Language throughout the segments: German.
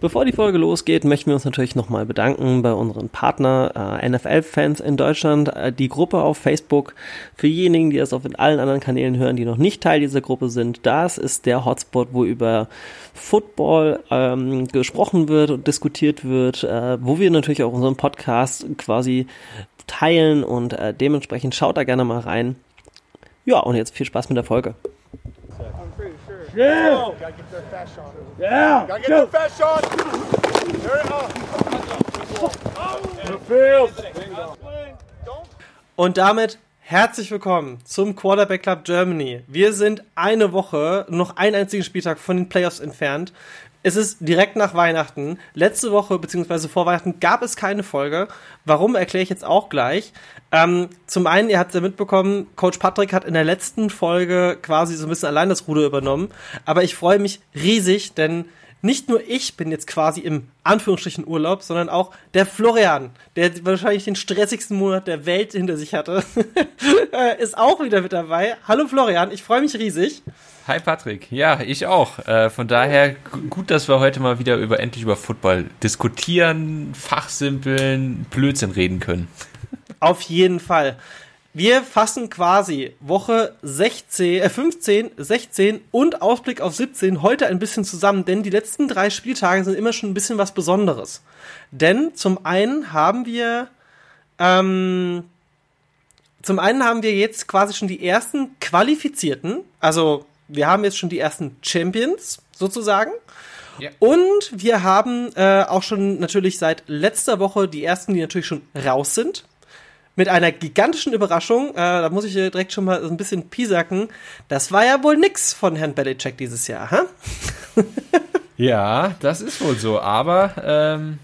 Bevor die Folge losgeht, möchten wir uns natürlich nochmal bedanken bei unseren Partner äh, NFL-Fans in Deutschland, äh, die Gruppe auf Facebook. Für diejenigen, die das auf allen anderen Kanälen hören, die noch nicht Teil dieser Gruppe sind, das ist der Hotspot, wo über Football ähm, gesprochen wird und diskutiert wird, äh, wo wir natürlich auch unseren Podcast quasi teilen und äh, dementsprechend schaut da gerne mal rein. Ja, und jetzt viel Spaß mit der Folge. Yeah. Oh, gotta get their fast shot. Yeah. Gotta get Go. their fast shot. Und damit herzlich willkommen zum Quarterback Club Germany. Wir sind eine Woche, noch einen einzigen Spieltag von den Playoffs entfernt. Es ist direkt nach Weihnachten. Letzte Woche beziehungsweise vor Weihnachten gab es keine Folge. Warum erkläre ich jetzt auch gleich. Ähm, zum einen, ihr habt ja mitbekommen, Coach Patrick hat in der letzten Folge quasi so ein bisschen allein das Ruder übernommen. Aber ich freue mich riesig, denn nicht nur ich bin jetzt quasi im Anführungsstrichen Urlaub, sondern auch der Florian, der wahrscheinlich den stressigsten Monat der Welt hinter sich hatte, ist auch wieder mit dabei. Hallo Florian, ich freue mich riesig. Hi Patrick, ja, ich auch. Äh, von daher gut, dass wir heute mal wieder über endlich über Football diskutieren, fachsimpeln, Blödsinn reden können. Auf jeden Fall. Wir fassen quasi Woche 16, äh 15, 16 und Ausblick auf 17 heute ein bisschen zusammen, denn die letzten drei Spieltage sind immer schon ein bisschen was Besonderes. Denn zum einen haben wir ähm, zum einen haben wir jetzt quasi schon die ersten Qualifizierten, also wir haben jetzt schon die ersten Champions sozusagen. Ja. Und wir haben äh, auch schon natürlich seit letzter Woche die ersten, die natürlich schon raus sind. Mit einer gigantischen Überraschung, äh, da muss ich direkt schon mal ein bisschen piesacken. Das war ja wohl nix von Herrn Belichick dieses Jahr, hä? ja, das ist wohl so. Aber ähm,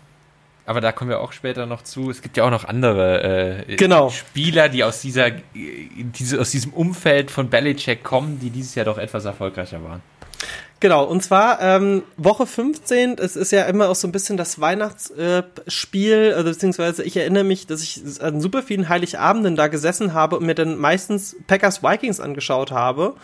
aber da kommen wir auch später noch zu. Es gibt ja auch noch andere äh, genau. Spieler, die aus dieser, diese, aus diesem Umfeld von Belichick kommen, die dieses Jahr doch etwas erfolgreicher waren. Genau, und zwar ähm, Woche 15, es ist ja immer auch so ein bisschen das Weihnachtsspiel, äh, also beziehungsweise ich erinnere mich, dass ich an super vielen Heiligabenden da gesessen habe und mir dann meistens Packers Vikings angeschaut habe.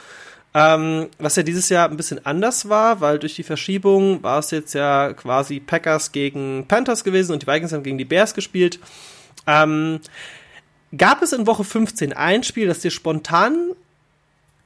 Ähm, was ja dieses Jahr ein bisschen anders war, weil durch die Verschiebung war es jetzt ja quasi Packers gegen Panthers gewesen und die Vikings haben gegen die Bears gespielt. Ähm, gab es in Woche 15 ein Spiel, das dir spontan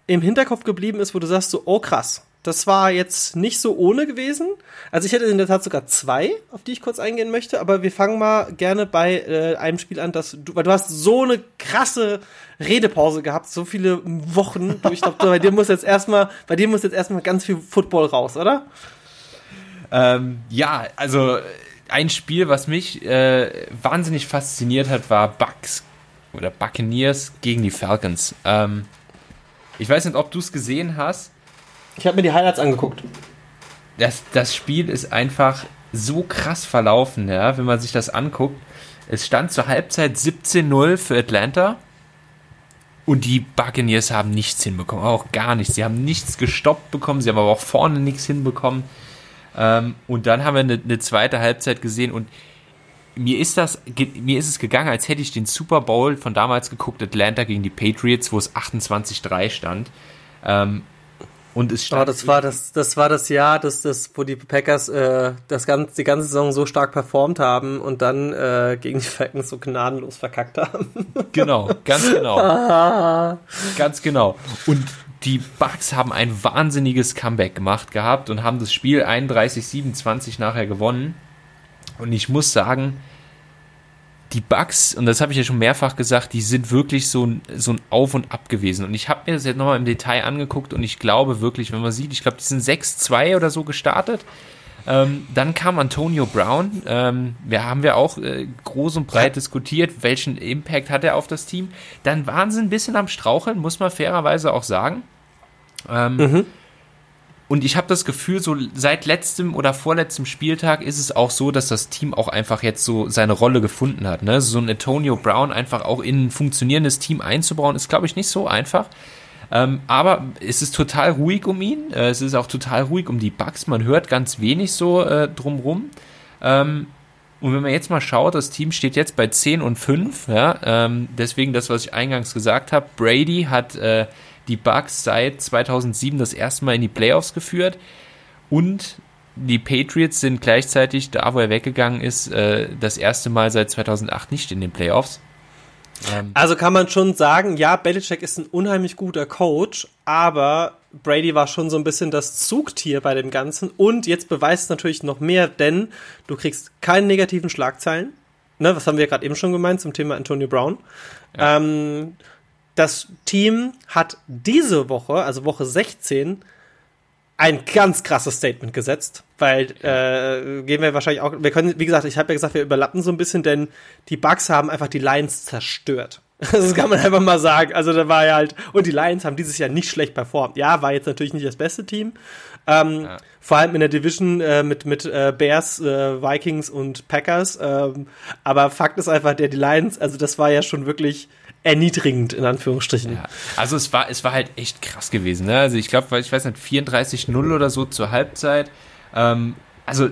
im Hinterkopf geblieben ist, wo du sagst so, oh krass, das war jetzt nicht so ohne gewesen. Also ich hätte in der Tat sogar zwei, auf die ich kurz eingehen möchte, aber wir fangen mal gerne bei äh, einem Spiel an, das du, weil du hast so eine krasse Redepause gehabt, so viele Wochen. Du, ich glaube, bei dir muss jetzt erstmal, bei dir muss jetzt erstmal ganz viel Football raus, oder? Ähm, ja, also ein Spiel, was mich äh, wahnsinnig fasziniert hat, war Bucks oder Buccaneers gegen die Falcons. Ähm, ich weiß nicht, ob du es gesehen hast. Ich habe mir die Highlights angeguckt. Das, das Spiel ist einfach so krass verlaufen, ja, wenn man sich das anguckt. Es stand zur Halbzeit 17-0 für Atlanta. Und die Buccaneers haben nichts hinbekommen, auch gar nichts. Sie haben nichts gestoppt bekommen, sie haben aber auch vorne nichts hinbekommen. Ähm, und dann haben wir eine, zweite Halbzeit gesehen und mir ist das, mir ist es gegangen, als hätte ich den Super Bowl von damals geguckt, Atlanta gegen die Patriots, wo es 28-3 stand. Und es stand. Oh, das war das, das war das Jahr, das, das, wo die Packers äh, das ganze, die ganze Saison so stark performt haben und dann äh, gegen die Falcons so gnadenlos verkackt haben. Genau, ganz genau. ganz genau. Und die Bucks haben ein wahnsinniges Comeback gemacht gehabt und haben das Spiel 31-27 nachher gewonnen. Und ich muss sagen, die Bugs, und das habe ich ja schon mehrfach gesagt, die sind wirklich so ein, so ein Auf und Ab gewesen. Und ich habe mir das jetzt nochmal im Detail angeguckt und ich glaube wirklich, wenn man sieht, ich glaube, die sind 6-2 oder so gestartet. Ähm, dann kam Antonio Brown. Ähm, wir haben wir auch äh, groß und breit diskutiert, welchen Impact hat er auf das Team. Dann waren sie ein bisschen am Straucheln, muss man fairerweise auch sagen. Ähm, mhm. Und ich habe das Gefühl, so seit letztem oder vorletztem Spieltag ist es auch so, dass das Team auch einfach jetzt so seine Rolle gefunden hat. Ne? So ein Antonio Brown einfach auch in ein funktionierendes Team einzubauen, ist, glaube ich, nicht so einfach. Ähm, aber es ist total ruhig um ihn. Äh, es ist auch total ruhig um die Bugs. Man hört ganz wenig so äh, drumrum. Ähm, und wenn man jetzt mal schaut, das Team steht jetzt bei 10 und 5. Ja? Ähm, deswegen das, was ich eingangs gesagt habe. Brady hat äh, die Bucks seit 2007 das erste Mal in die Playoffs geführt und die Patriots sind gleichzeitig, da wo er weggegangen ist, äh, das erste Mal seit 2008 nicht in den Playoffs. Ähm. Also kann man schon sagen, ja, Belichick ist ein unheimlich guter Coach, aber Brady war schon so ein bisschen das Zugtier bei dem Ganzen und jetzt beweist es natürlich noch mehr, denn du kriegst keine negativen Schlagzeilen. Ne, was haben wir gerade eben schon gemeint zum Thema Antonio Brown? Ja. Ähm, das Team hat diese Woche, also Woche 16, ein ganz krasses Statement gesetzt, weil äh, gehen wir wahrscheinlich auch, wir können, wie gesagt, ich habe ja gesagt, wir überlappen so ein bisschen, denn die Bugs haben einfach die Lions zerstört. Das kann man einfach mal sagen. Also da war ja halt, und die Lions haben dieses Jahr nicht schlecht performt. Ja, war jetzt natürlich nicht das beste Team. Ähm, ja. Vor allem in der Division äh, mit, mit äh, Bears, äh, Vikings und Packers. Ähm, aber Fakt ist einfach, der die Lions, also das war ja schon wirklich erniedrigend, in Anführungsstrichen. Ja. Also es war, es war halt echt krass gewesen. Ne? Also ich glaube, ich weiß nicht, 34-0 oder so zur Halbzeit. Ähm, also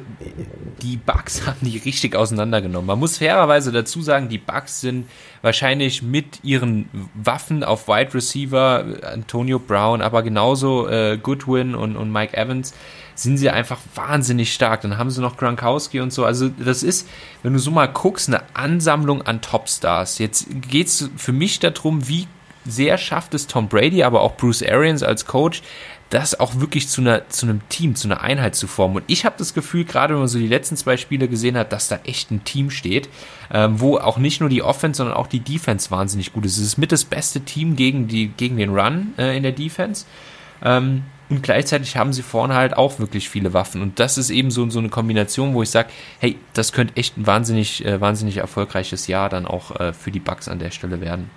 die Bugs haben die richtig auseinandergenommen. Man muss fairerweise dazu sagen, die Bugs sind wahrscheinlich mit ihren Waffen auf Wide Receiver, Antonio Brown, aber genauso äh, Goodwin und, und Mike Evans, sind sie einfach wahnsinnig stark. Dann haben sie noch Gronkowski und so. Also das ist, wenn du so mal guckst, eine Ansammlung an Topstars. Jetzt geht es für mich darum, wie sehr schafft es Tom Brady, aber auch Bruce Arians als Coach, das auch wirklich zu, einer, zu einem Team, zu einer Einheit zu formen. Und ich habe das Gefühl, gerade wenn man so die letzten zwei Spiele gesehen hat, dass da echt ein Team steht, ähm, wo auch nicht nur die Offense, sondern auch die Defense wahnsinnig gut ist. Es ist mit das beste Team gegen, die, gegen den Run äh, in der Defense. Ähm, und gleichzeitig haben sie vorne halt auch wirklich viele Waffen. Und das ist eben so, so eine Kombination, wo ich sage, hey, das könnte echt ein wahnsinnig, äh, wahnsinnig erfolgreiches Jahr dann auch äh, für die Bugs an der Stelle werden.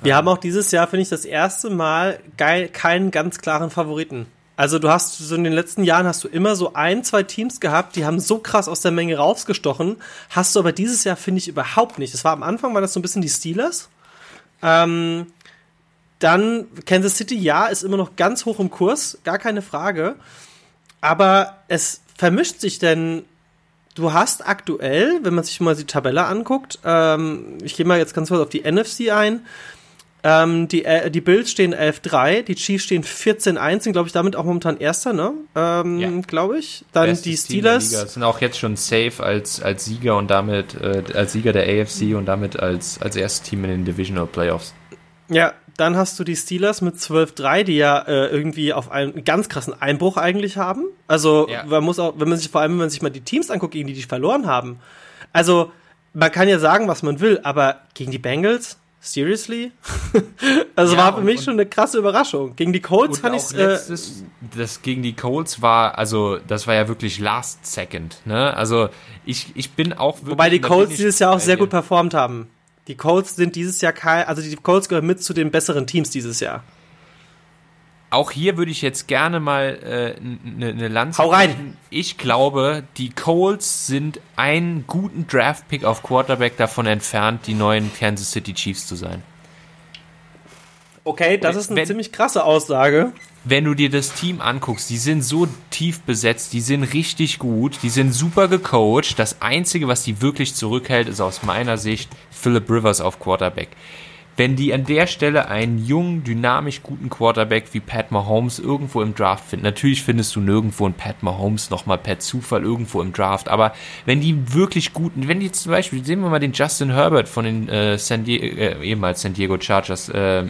Wir ähm. haben auch dieses Jahr, finde ich, das erste Mal geil, keinen ganz klaren Favoriten. Also du hast so in den letzten Jahren hast du immer so ein, zwei Teams gehabt, die haben so krass aus der Menge rausgestochen. Hast du aber dieses Jahr, finde ich, überhaupt nicht. Das war am Anfang, war das so ein bisschen die Steelers. Ähm, dann Kansas City, ja, ist immer noch ganz hoch im Kurs, gar keine Frage. Aber es vermischt sich denn, du hast aktuell, wenn man sich mal die Tabelle anguckt, ähm, ich gehe mal jetzt ganz kurz auf die NFC ein, ähm, die, äh, die Bills stehen 11-3, die Chiefs stehen 14-1, sind, glaube ich, damit auch momentan Erster, ne? Ähm, ja. Glaube ich. Dann Bestes die Steelers. Sind auch jetzt schon safe als, als Sieger und damit, äh, als Sieger der AFC und damit als, als erstes Team in den Divisional Playoffs. Ja, dann hast du die Steelers mit 12-3, die ja äh, irgendwie auf einen ganz krassen Einbruch eigentlich haben. Also ja. man muss auch, wenn man sich vor allem, wenn man sich mal die Teams anguckt, gegen die die verloren haben. Also man kann ja sagen, was man will, aber gegen die Bengals, seriously? also ja, war für mich schon eine krasse Überraschung. Gegen die Colts fand ich äh, das gegen die Colts war, also das war ja wirklich last second. Ne? Also ich, ich bin auch wirklich. Wobei die Colts dieses Jahr auch sehr gut performt haben. Die Colts sind dieses Jahr kein, also die Colts gehören mit zu den besseren Teams dieses Jahr. Auch hier würde ich jetzt gerne mal eine äh, ne Lanze. Hau rein! Ich glaube, die Colts sind einen guten Draft-Pick auf Quarterback davon entfernt, die neuen Kansas City Chiefs zu sein. Okay, das ist eine Wenn, ziemlich krasse Aussage wenn du dir das Team anguckst, die sind so tief besetzt, die sind richtig gut, die sind super gecoacht. Das Einzige, was die wirklich zurückhält, ist aus meiner Sicht Philip Rivers auf Quarterback. Wenn die an der Stelle einen jungen, dynamisch guten Quarterback wie Pat Mahomes irgendwo im Draft finden, natürlich findest du nirgendwo einen Pat Mahomes nochmal per Zufall irgendwo im Draft, aber wenn die wirklich guten, wenn die zum Beispiel, sehen wir mal den Justin Herbert von den äh, San Diego, äh, ehemals San Diego Chargers, äh,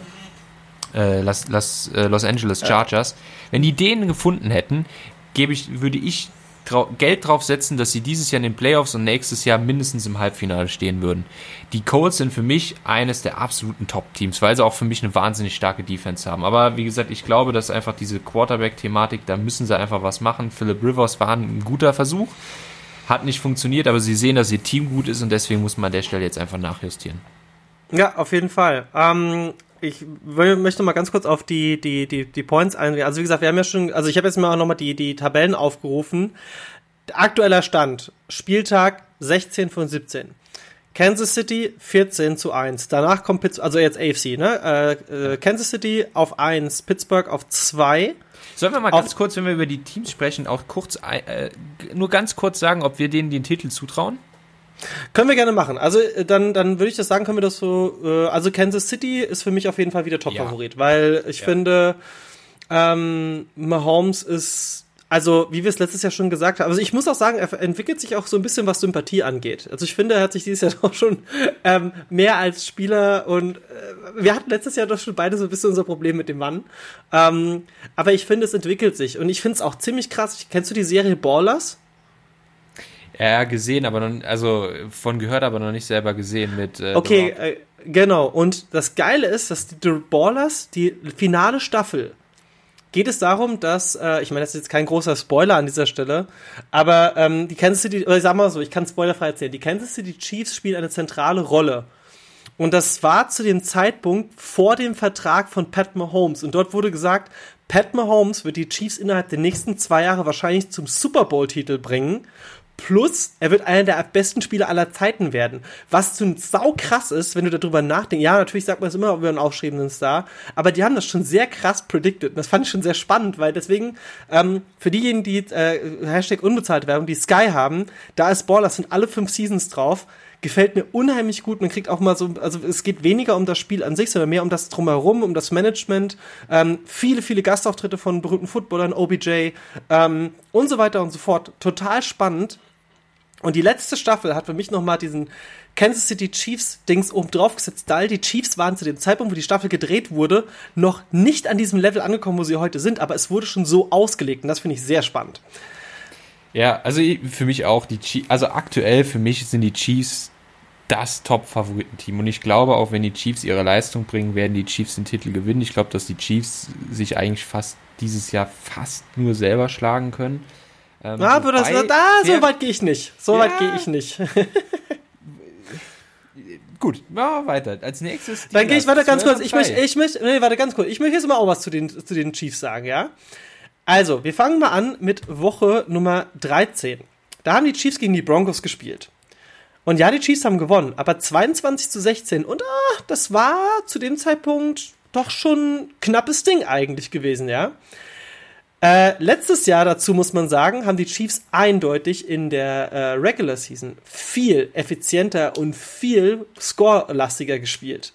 äh, Los, Los, äh, Los Angeles Chargers, ja. wenn die den gefunden hätten, gebe ich, würde ich drau Geld drauf setzen, dass sie dieses Jahr in den Playoffs und nächstes Jahr mindestens im Halbfinale stehen würden. Die Colts sind für mich eines der absoluten Top-Teams, weil sie auch für mich eine wahnsinnig starke Defense haben. Aber wie gesagt, ich glaube, dass einfach diese Quarterback-Thematik, da müssen sie einfach was machen. Philip Rivers war ein guter Versuch, hat nicht funktioniert, aber sie sehen, dass ihr Team gut ist und deswegen muss man an der Stelle jetzt einfach nachjustieren. Ja, auf jeden Fall. Ähm, ich möchte mal ganz kurz auf die, die, die, die Points eingehen. Also wie gesagt, wir haben ja schon, also ich habe jetzt mal auch nochmal die, die Tabellen aufgerufen. Aktueller Stand, Spieltag 16 von 17. Kansas City 14 zu 1. Danach kommt Pittsburgh, also jetzt AFC, ne? Äh, äh, Kansas City auf 1, Pittsburgh auf 2. Sollen wir mal ganz kurz, wenn wir über die Teams sprechen, auch kurz, äh, nur ganz kurz sagen, ob wir denen den Titel zutrauen? Können wir gerne machen. Also äh, dann, dann würde ich das sagen, können wir das so. Äh, also Kansas City ist für mich auf jeden Fall wieder Top-Favorit, ja. weil ich ja. finde, ähm, Mahomes ist also, wie wir es letztes Jahr schon gesagt haben, also ich muss auch sagen, er entwickelt sich auch so ein bisschen, was Sympathie angeht. Also ich finde, er hat sich dieses Jahr doch schon ähm, mehr als Spieler und äh, wir hatten letztes Jahr doch schon beide so ein bisschen unser Problem mit dem Mann. Ähm, aber ich finde, es entwickelt sich und ich finde es auch ziemlich krass. Kennst du die Serie Ballers? Ja, gesehen, aber noch, also von gehört, aber noch nicht selber gesehen mit. Äh, okay, äh, genau. Und das Geile ist, dass die The Ballers die finale Staffel geht es darum, dass, äh, ich meine, das ist jetzt kein großer Spoiler an dieser Stelle, aber ähm, die Kansas City, oder ich sag mal so, ich kann spoilerfrei erzählen, die Kansas City Chiefs spielen eine zentrale Rolle. Und das war zu dem Zeitpunkt vor dem Vertrag von Pat Mahomes. Und dort wurde gesagt, Pat Mahomes wird die Chiefs innerhalb der nächsten zwei Jahre wahrscheinlich zum Super Bowl-Titel bringen. Plus, er wird einer der besten Spieler aller Zeiten werden. Was zu sau krass ist, wenn du darüber nachdenkst. Ja, natürlich sagt man es immer über einen aufschriebenen Star, aber die haben das schon sehr krass predicted. Und das fand ich schon sehr spannend, weil deswegen, ähm, für diejenigen, die äh, Hashtag unbezahlte Werbung, die Sky haben, da ist Ballers sind alle fünf Seasons drauf. Gefällt mir unheimlich gut. Man kriegt auch mal so, also es geht weniger um das Spiel an sich, sondern mehr um das Drumherum, um das Management. Ähm, viele, viele Gastauftritte von berühmten Footballern, OBJ ähm, und so weiter und so fort. Total spannend. Und die letzte Staffel hat für mich nochmal diesen Kansas City Chiefs Dings oben drauf gesetzt, weil die Chiefs waren zu dem Zeitpunkt, wo die Staffel gedreht wurde, noch nicht an diesem Level angekommen, wo sie heute sind, aber es wurde schon so ausgelegt und das finde ich sehr spannend. Ja, also für mich auch die Chiefs, also aktuell für mich sind die Chiefs das Top-Favoritenteam und ich glaube auch, wenn die Chiefs ihre Leistung bringen, werden die Chiefs den Titel gewinnen. Ich glaube, dass die Chiefs sich eigentlich fast dieses Jahr fast nur selber schlagen können. Ähm, ah, aber das, da, so weit gehe ich nicht. So ja, weit gehe ich nicht. Gut, machen wir weiter. Als nächstes. Dann gehe ich weiter ganz kurz. Ich möchte, ich möchte, nee, warte ganz kurz. Ich möchte jetzt mal auch was zu den, zu den Chiefs sagen, ja? Also, wir fangen mal an mit Woche Nummer 13. Da haben die Chiefs gegen die Broncos gespielt. Und ja, die Chiefs haben gewonnen, aber 22 zu 16. Und ah, das war zu dem Zeitpunkt doch schon knappes Ding eigentlich gewesen, ja? Äh, letztes Jahr dazu muss man sagen, haben die Chiefs eindeutig in der äh, Regular Season viel effizienter und viel scorelastiger gespielt.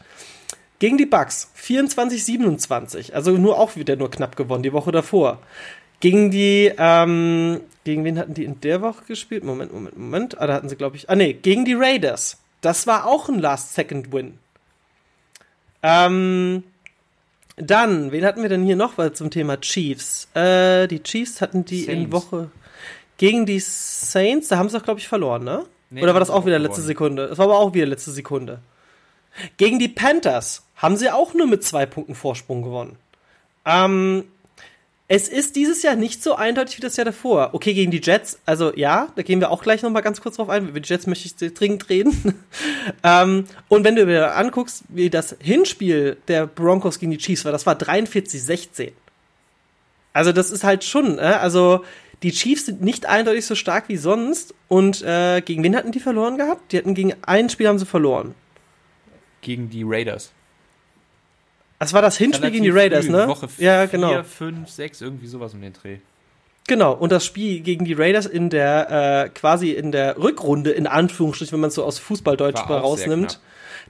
Gegen die Bucks 24-27, also nur auch wieder nur knapp gewonnen, die Woche davor. Gegen die, ähm, gegen wen hatten die in der Woche gespielt? Moment, Moment, Moment. Ah, da hatten sie, glaube ich. Ah, nee, gegen die Raiders. Das war auch ein Last-Second-Win. Ähm, dann, wen hatten wir denn hier noch zum Thema Chiefs? Äh, die Chiefs hatten die Saints. in Woche gegen die Saints, da haben sie doch, glaube ich, verloren, ne? Nee, Oder war das auch wieder letzte Sekunde? Das war aber auch wieder letzte Sekunde. Gegen die Panthers haben sie auch nur mit zwei Punkten Vorsprung gewonnen. Ähm, es ist dieses Jahr nicht so eindeutig wie das Jahr davor. Okay, gegen die Jets, also ja, da gehen wir auch gleich nochmal ganz kurz drauf ein. Über die Jets möchte ich dringend reden. ähm, und wenn du dir anguckst, wie das Hinspiel der Broncos gegen die Chiefs war, das war 43-16. Also das ist halt schon, äh, also die Chiefs sind nicht eindeutig so stark wie sonst. Und äh, gegen wen hatten die verloren gehabt? Die hatten gegen ein Spiel haben sie verloren. Gegen die Raiders. Das war das Hinspiel gegen die Raiders, früh, ne? Woche ja, genau. 4, 5, 6, irgendwie sowas um den Dreh. Genau, und das Spiel gegen die Raiders in der, äh, quasi in der Rückrunde, in Anführungsstrichen, wenn man es so aus Fußballdeutsch rausnimmt,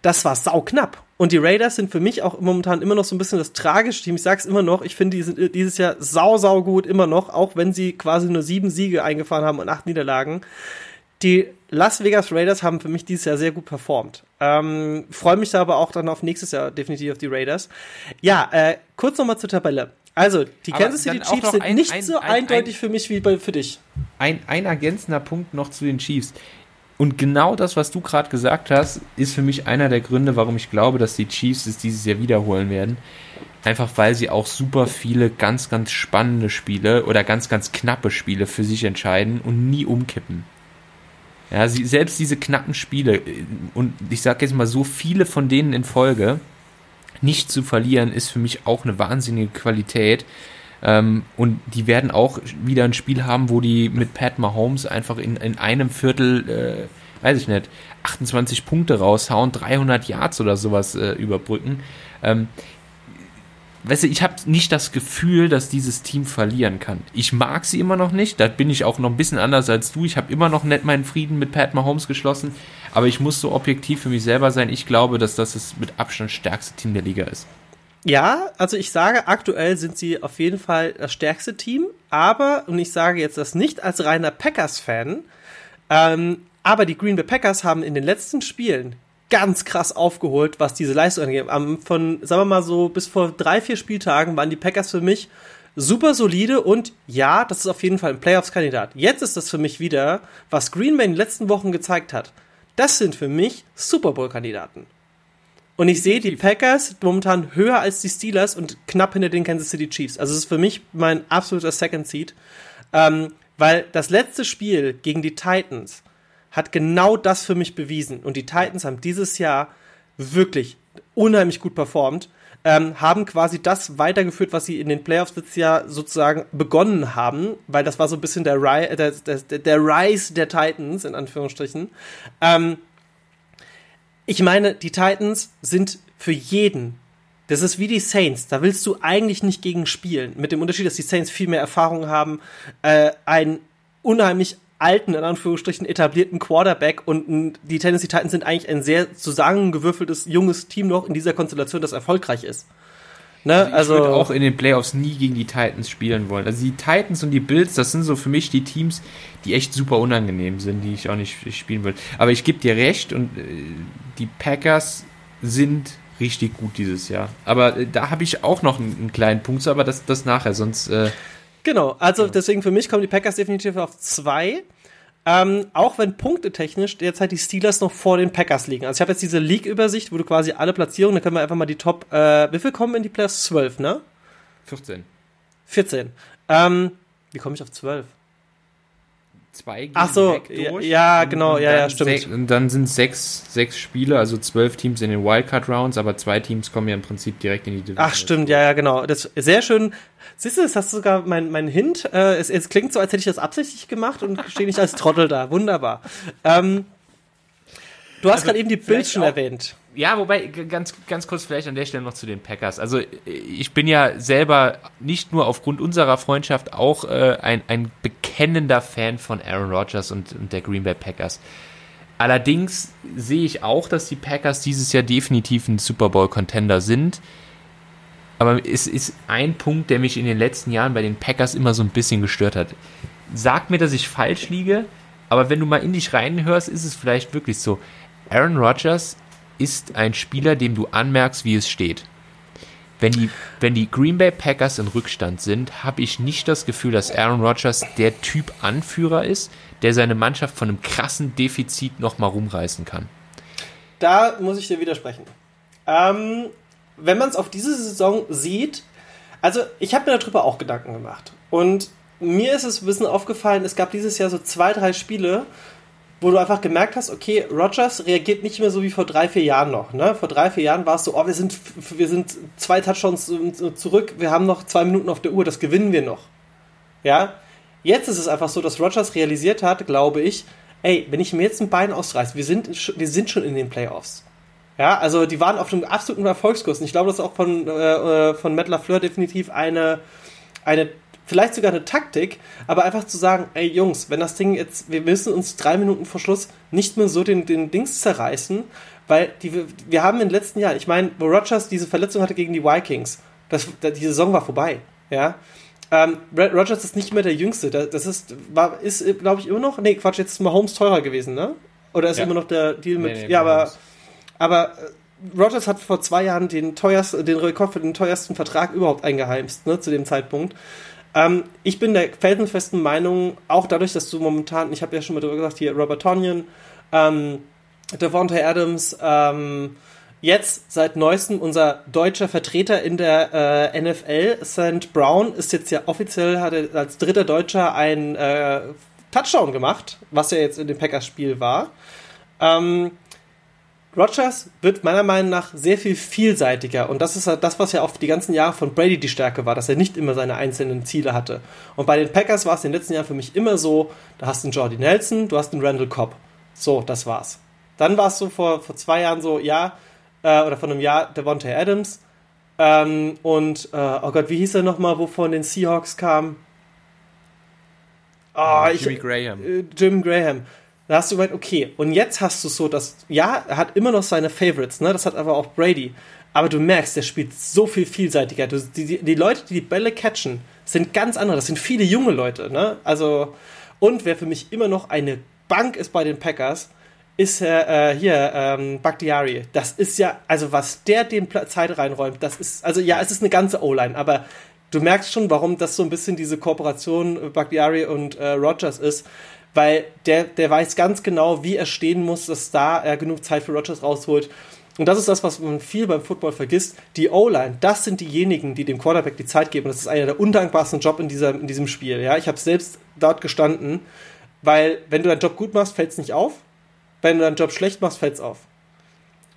das war sauknapp. Und die Raiders sind für mich auch momentan immer noch so ein bisschen das tragische Team. Ich sag's immer noch, ich finde, die sind dieses Jahr sau, sau gut, immer noch, auch wenn sie quasi nur sieben Siege eingefahren haben und acht Niederlagen. Die Las Vegas Raiders haben für mich dieses Jahr sehr gut performt. Ähm, Freue mich da aber auch dann auf nächstes Jahr definitiv auf die Raiders. Ja, äh, kurz nochmal zur Tabelle. Also, die aber Kansas City Chiefs sind ein, nicht ein, so ein, eindeutig für mich wie bei, für dich. Ein, ein ergänzender Punkt noch zu den Chiefs. Und genau das, was du gerade gesagt hast, ist für mich einer der Gründe, warum ich glaube, dass die Chiefs es dieses Jahr wiederholen werden. Einfach weil sie auch super viele ganz, ganz spannende Spiele oder ganz, ganz knappe Spiele für sich entscheiden und nie umkippen. Ja, sie, selbst diese knappen Spiele äh, und ich sage jetzt mal so viele von denen in Folge nicht zu verlieren, ist für mich auch eine wahnsinnige Qualität. Ähm, und die werden auch wieder ein Spiel haben, wo die mit Pat Mahomes einfach in, in einem Viertel, äh, weiß ich nicht, 28 Punkte raushauen, 300 Yards oder sowas äh, überbrücken. Ähm, weißt du, ich habe nicht das Gefühl, dass dieses Team verlieren kann. Ich mag sie immer noch nicht, da bin ich auch noch ein bisschen anders als du. Ich habe immer noch nicht meinen Frieden mit Pat Mahomes geschlossen, aber ich muss so objektiv für mich selber sein. Ich glaube, dass das das mit Abstand stärkste Team der Liga ist. Ja, also ich sage, aktuell sind sie auf jeden Fall das stärkste Team, aber, und ich sage jetzt das nicht als reiner Packers-Fan, ähm, aber die Green Bay Packers haben in den letzten Spielen ganz krass aufgeholt, was diese Leistung angeht. Von, sagen wir mal so, bis vor drei, vier Spieltagen waren die Packers für mich super solide und ja, das ist auf jeden Fall ein Playoffs-Kandidat. Jetzt ist das für mich wieder, was Green Bay in den letzten Wochen gezeigt hat. Das sind für mich Super Bowl-Kandidaten. Und ich sehe die Packers momentan höher als die Steelers und knapp hinter den Kansas City Chiefs. Also es ist für mich mein absoluter Second Seed. Ähm, weil das letzte Spiel gegen die Titans hat genau das für mich bewiesen. Und die Titans haben dieses Jahr wirklich unheimlich gut performt ähm, haben quasi das weitergeführt, was sie in den Playoffs letztes Jahr sozusagen begonnen haben, weil das war so ein bisschen der, Ri äh, der, der, der Rise der Titans, in Anführungsstrichen. Ähm, ich meine, die Titans sind für jeden das ist wie die Saints. Da willst du eigentlich nicht gegen spielen. Mit dem Unterschied, dass die Saints viel mehr Erfahrung haben, äh, ein unheimlich alten, in Anführungsstrichen etablierten Quarterback und die Tennessee Titans sind eigentlich ein sehr zusammengewürfeltes junges Team noch in dieser Konstellation, das erfolgreich ist. Ne? Also ich also, würde auch in den Playoffs nie gegen die Titans spielen wollen. Also die Titans und die Bills, das sind so für mich die Teams, die echt super unangenehm sind, die ich auch nicht spielen will. Aber ich gebe dir recht und äh, die Packers sind richtig gut dieses Jahr. Aber äh, da habe ich auch noch einen, einen, kleinen Punkt, aber das, das nachher, sonst äh, Genau, also deswegen für mich kommen die Packers definitiv auf zwei. Ähm, auch wenn punktetechnisch derzeit die Steelers noch vor den Packers liegen. Also ich habe jetzt diese League-Übersicht, wo du quasi alle Platzierungen, da können wir einfach mal die Top, äh, wie viel kommen in die Playoffs? 12, ne? 14. 14. Ähm, wie komme ich auf 12? zwei gehen Ach so, durch. Ja, genau, ja, ja, stimmt. Und dann sind sechs, sechs Spiele, also zwölf Teams in den Wildcard-Rounds, aber zwei Teams kommen ja im Prinzip direkt in die Division. Ach, stimmt, ja, ja, genau. Das ist sehr schön. Siehst du, das hast du sogar mein, mein Hint. Äh, es, es klingt so, als hätte ich das absichtlich gemacht und stehe nicht als Trottel da. Wunderbar. Ähm, du hast also, gerade eben die Bild schon erwähnt. Ja, wobei, ganz, ganz kurz vielleicht an der Stelle noch zu den Packers. Also ich bin ja selber nicht nur aufgrund unserer Freundschaft auch äh, ein, ein bekennender Fan von Aaron Rodgers und, und der Green Bay Packers. Allerdings sehe ich auch, dass die Packers dieses Jahr definitiv ein Super Bowl-Contender sind. Aber es ist ein Punkt, der mich in den letzten Jahren bei den Packers immer so ein bisschen gestört hat. Sag mir, dass ich falsch liege, aber wenn du mal in dich reinhörst, ist es vielleicht wirklich so. Aaron Rodgers ist ein Spieler, dem du anmerkst, wie es steht. Wenn die, wenn die Green Bay Packers in Rückstand sind, habe ich nicht das Gefühl, dass Aaron Rodgers der Typ Anführer ist, der seine Mannschaft von einem krassen Defizit nochmal rumreißen kann. Da muss ich dir widersprechen. Ähm, wenn man es auf diese Saison sieht, also ich habe mir darüber auch Gedanken gemacht. Und mir ist es ein bisschen aufgefallen, es gab dieses Jahr so zwei, drei Spiele, wo du einfach gemerkt hast, okay, Rogers reagiert nicht mehr so wie vor drei, vier Jahren noch. Ne? Vor drei, vier Jahren war es so, oh, wir sind, wir sind zwei Touchdowns zurück, wir haben noch zwei Minuten auf der Uhr, das gewinnen wir noch. Ja, jetzt ist es einfach so, dass Rogers realisiert hat, glaube ich, ey, wenn ich mir jetzt ein Bein ausreiße, wir sind, wir sind schon in den Playoffs. Ja, also die waren auf einem absoluten Erfolgskurs. Und ich glaube, das ist auch von, äh, äh von Matt LaFleur definitiv eine, eine vielleicht sogar eine Taktik, aber einfach zu sagen, ey Jungs, wenn das Ding jetzt, wir müssen uns drei Minuten vor Schluss nicht mehr so den, den Dings zerreißen, weil die, wir haben in den letzten Jahren, ich meine, wo Rogers diese Verletzung hatte gegen die Vikings, das, die Saison war vorbei, ja. Ähm, Rogers ist nicht mehr der Jüngste, das ist, war, ist glaube ich, immer noch, nee, Quatsch, jetzt ist Mahomes teurer gewesen, ne? Oder ist ja. immer noch der Deal mit, nee, nee, ja, aber, aber äh, Rogers hat vor zwei Jahren den teuersten, den Rekord für den teuersten Vertrag überhaupt eingeheimst, ne, zu dem Zeitpunkt. Ähm, ich bin der felsenfesten Meinung, auch dadurch, dass du momentan, ich habe ja schon mal darüber gesagt, hier Robert Tonyan, ähm, Devontae Adams, ähm, jetzt seit neuestem unser deutscher Vertreter in der äh, NFL, St. Brown, ist jetzt ja offiziell, hat er als dritter Deutscher ein äh, Touchdown gemacht, was ja jetzt in dem Packers-Spiel war. Ähm, Rogers wird meiner Meinung nach sehr viel vielseitiger und das ist halt das, was ja auch die ganzen Jahre von Brady die Stärke war, dass er nicht immer seine einzelnen Ziele hatte. Und bei den Packers war es in den letzten Jahren für mich immer so, da hast du einen Jordy Nelson, du hast einen Randall Cobb. So, das war's. Dann war es so vor, vor zwei Jahren so, ja, äh, oder vor einem Jahr Devontae Adams ähm, und, äh, oh Gott, wie hieß er nochmal, wovon den Seahawks kam? Oh, Jimmy ich, Graham. Äh, Jim Graham. Da hast du gemeint, okay, und jetzt hast du so, dass, ja, er hat immer noch seine Favorites, ne? Das hat aber auch Brady. aber du merkst, der spielt so viel vielseitiger. Du, die, die, Leute, die die Bälle catchen, sind ganz andere. Das sind viele junge Leute, ne? Also, und wer für mich immer noch eine Bank ist bei den Packers, ist äh, hier ähm, Bakhtiari. Das ist ja, also was der den Zeit reinräumt, das ist, also ja, es ist eine ganze O-Line, aber du merkst schon, warum das so ein bisschen diese Kooperation Bakhtiari und äh, Rogers ist, weil der, der weiß ganz genau, wie er stehen muss, dass da er genug Zeit für Rogers rausholt. Und das ist das, was man viel beim Football vergisst. Die O-Line, das sind diejenigen, die dem Quarterback die Zeit geben. Das ist einer der undankbarsten Jobs in, dieser, in diesem Spiel. Ja, ich habe selbst dort gestanden, weil wenn du deinen Job gut machst, fällt es nicht auf. Wenn du deinen Job schlecht machst, fällt es auf.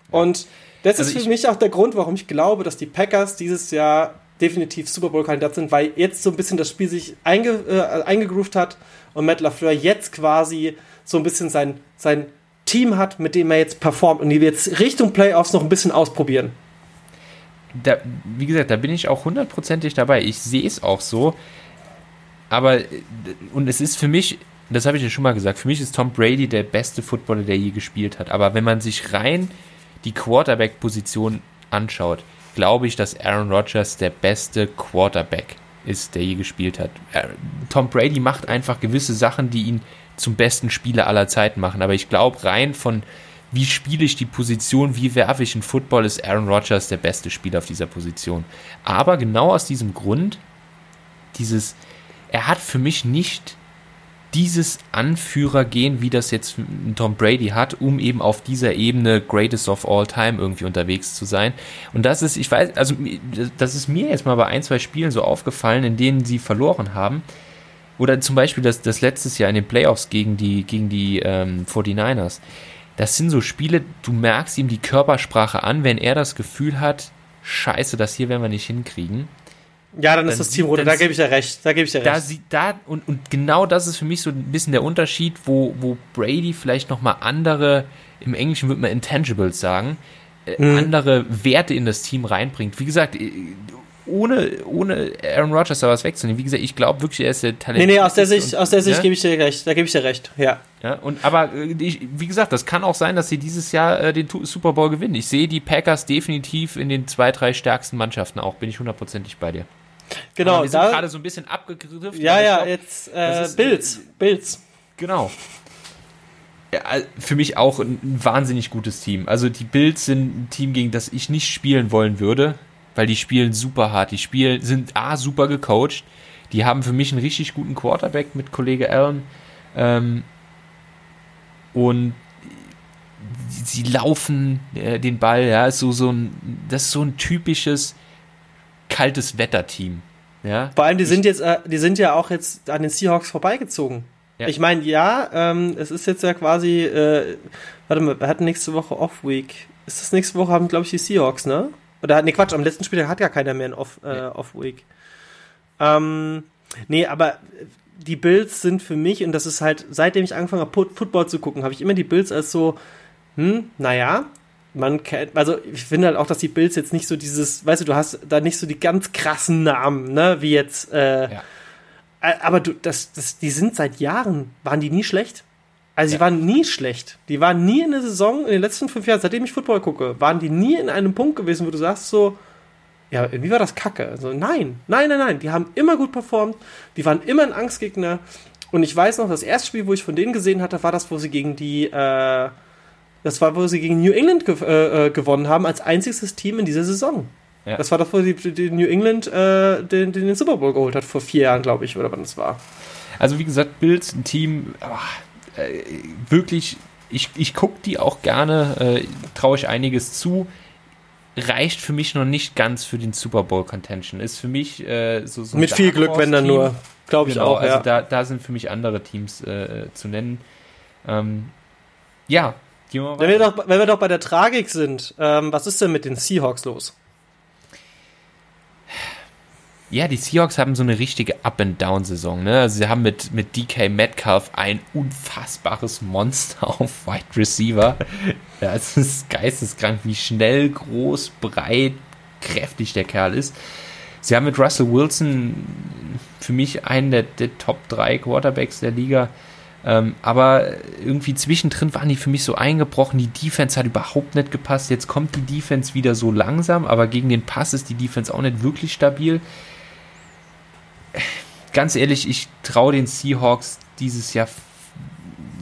Und das also ist für mich auch der Grund, warum ich glaube, dass die Packers dieses Jahr definitiv Super Bowl-Kandidat sind, weil jetzt so ein bisschen das Spiel sich einge, äh, eingegroovt hat und Matt LaFleur jetzt quasi so ein bisschen sein, sein Team hat, mit dem er jetzt performt und die wir jetzt Richtung Playoffs noch ein bisschen ausprobieren. Da, wie gesagt, da bin ich auch hundertprozentig dabei. Ich sehe es auch so. Aber, und es ist für mich, das habe ich ja schon mal gesagt, für mich ist Tom Brady der beste Footballer, der je gespielt hat. Aber wenn man sich rein die Quarterback-Position anschaut, glaube ich, dass Aaron Rodgers der beste Quarterback ist, der je gespielt hat. Tom Brady macht einfach gewisse Sachen, die ihn zum besten Spieler aller Zeiten machen. Aber ich glaube, rein von wie spiele ich die Position, wie werfe ich einen Football, ist Aaron Rodgers der beste Spieler auf dieser Position. Aber genau aus diesem Grund, dieses, er hat für mich nicht dieses Anführergehen, wie das jetzt Tom Brady hat, um eben auf dieser Ebene Greatest of All Time irgendwie unterwegs zu sein. Und das ist, ich weiß, also das ist mir jetzt mal bei ein, zwei Spielen so aufgefallen, in denen sie verloren haben. Oder zum Beispiel das, das letztes Jahr in den Playoffs gegen die, gegen die ähm, 49ers. Das sind so Spiele, du merkst ihm die Körpersprache an, wenn er das Gefühl hat, scheiße, das hier werden wir nicht hinkriegen. Ja, dann, dann ist das Team runter, da gebe ich ja recht. Da gebe ich ja recht. Da sieht da und, und genau das ist für mich so ein bisschen der Unterschied, wo, wo Brady vielleicht nochmal andere, im Englischen würde man Intangibles sagen, äh, mhm. andere Werte in das Team reinbringt. Wie gesagt, äh, ohne, ohne Aaron Rodgers da was wegzunehmen. Wie gesagt, ich glaube wirklich, er ist der Talent. Nee, nee, aus der Sicht, und, aus der Sicht ja? gebe ich dir recht. Da gebe ich dir recht, ja. Ja, und aber äh, ich, wie gesagt, das kann auch sein, dass sie dieses Jahr äh, den Super Bowl gewinnen. Ich sehe die Packers definitiv in den zwei, drei stärksten Mannschaften auch, bin ich hundertprozentig bei dir. Genau, Aber wir sind gerade so ein bisschen abgegriffen. Ja, ja, glaub, jetzt äh, Bills, Bills. Genau. Ja, für mich auch ein wahnsinnig gutes Team. Also die Bills sind ein Team, gegen das ich nicht spielen wollen würde, weil die spielen super hart. Die spielen, sind A, super gecoacht. Die haben für mich einen richtig guten Quarterback mit Kollege Allen. Ähm, und sie laufen äh, den Ball, ja, ist so, so ein, das ist so ein typisches kaltes Wetterteam. Ja? Vor allem, die ich, sind jetzt, äh, die sind ja auch jetzt an den Seahawks vorbeigezogen. Ja. Ich meine, ja, ähm, es ist jetzt ja quasi, äh, warte mal, wir hatten nächste Woche Off-Week. Ist das nächste Woche, haben, glaube ich, die Seahawks, ne? Oder, ne, Quatsch, am letzten Spiel hat ja keiner mehr ein Off-Week. Äh, Off ähm, nee, aber die Bills sind für mich, und das ist halt, seitdem ich angefangen habe, Football zu gucken, habe ich immer die Bills als so, hm, naja, man kennt, also ich finde halt auch, dass die Bills jetzt nicht so dieses, weißt du, du hast da nicht so die ganz krassen Namen, ne, wie jetzt, äh, ja. aber du, das, das, die sind seit Jahren, waren die nie schlecht. Also ja. sie waren nie schlecht. Die waren nie in der Saison, in den letzten fünf Jahren, seitdem ich Football gucke, waren die nie in einem Punkt gewesen, wo du sagst so, ja, irgendwie war das kacke. Also nein, nein, nein, nein. Die haben immer gut performt, die waren immer ein Angstgegner. Und ich weiß noch, das erste Spiel, wo ich von denen gesehen hatte, war das, wo sie gegen die, äh, das war, wo sie gegen New England gew äh, äh, gewonnen haben, als einziges Team in dieser Saison. Ja. Das war doch, wo die, die New England äh, den, den, Super Bowl geholt hat, vor vier Jahren, glaube ich, oder wann das war. Also, wie gesagt, Bills, ein Team, oh, äh, wirklich, ich, ich gucke die auch gerne, äh, traue ich einiges zu. Reicht für mich noch nicht ganz für den Super Bowl Contention. Ist für mich äh, so, so Mit viel Glück, wenn dann nur. Glaube ich genau, auch. Also ja. da, da sind für mich andere Teams äh, zu nennen. Ähm, ja, wenn wir, doch, wenn wir doch bei der Tragik sind, ähm, was ist denn mit den Seahawks los? Ja, die Seahawks haben so eine richtige Up-and-Down-Saison. Ne? Also sie haben mit, mit DK Metcalf ein unfassbares Monster auf Wide Receiver. Ja, es ist geisteskrank, wie schnell, groß, breit, kräftig der Kerl ist. Sie haben mit Russell Wilson für mich einen der, der Top 3 Quarterbacks der Liga. Ähm, aber irgendwie zwischendrin waren die für mich so eingebrochen. Die Defense hat überhaupt nicht gepasst. Jetzt kommt die Defense wieder so langsam, aber gegen den Pass ist die Defense auch nicht wirklich stabil. Ganz ehrlich, ich traue den Seahawks dieses Jahr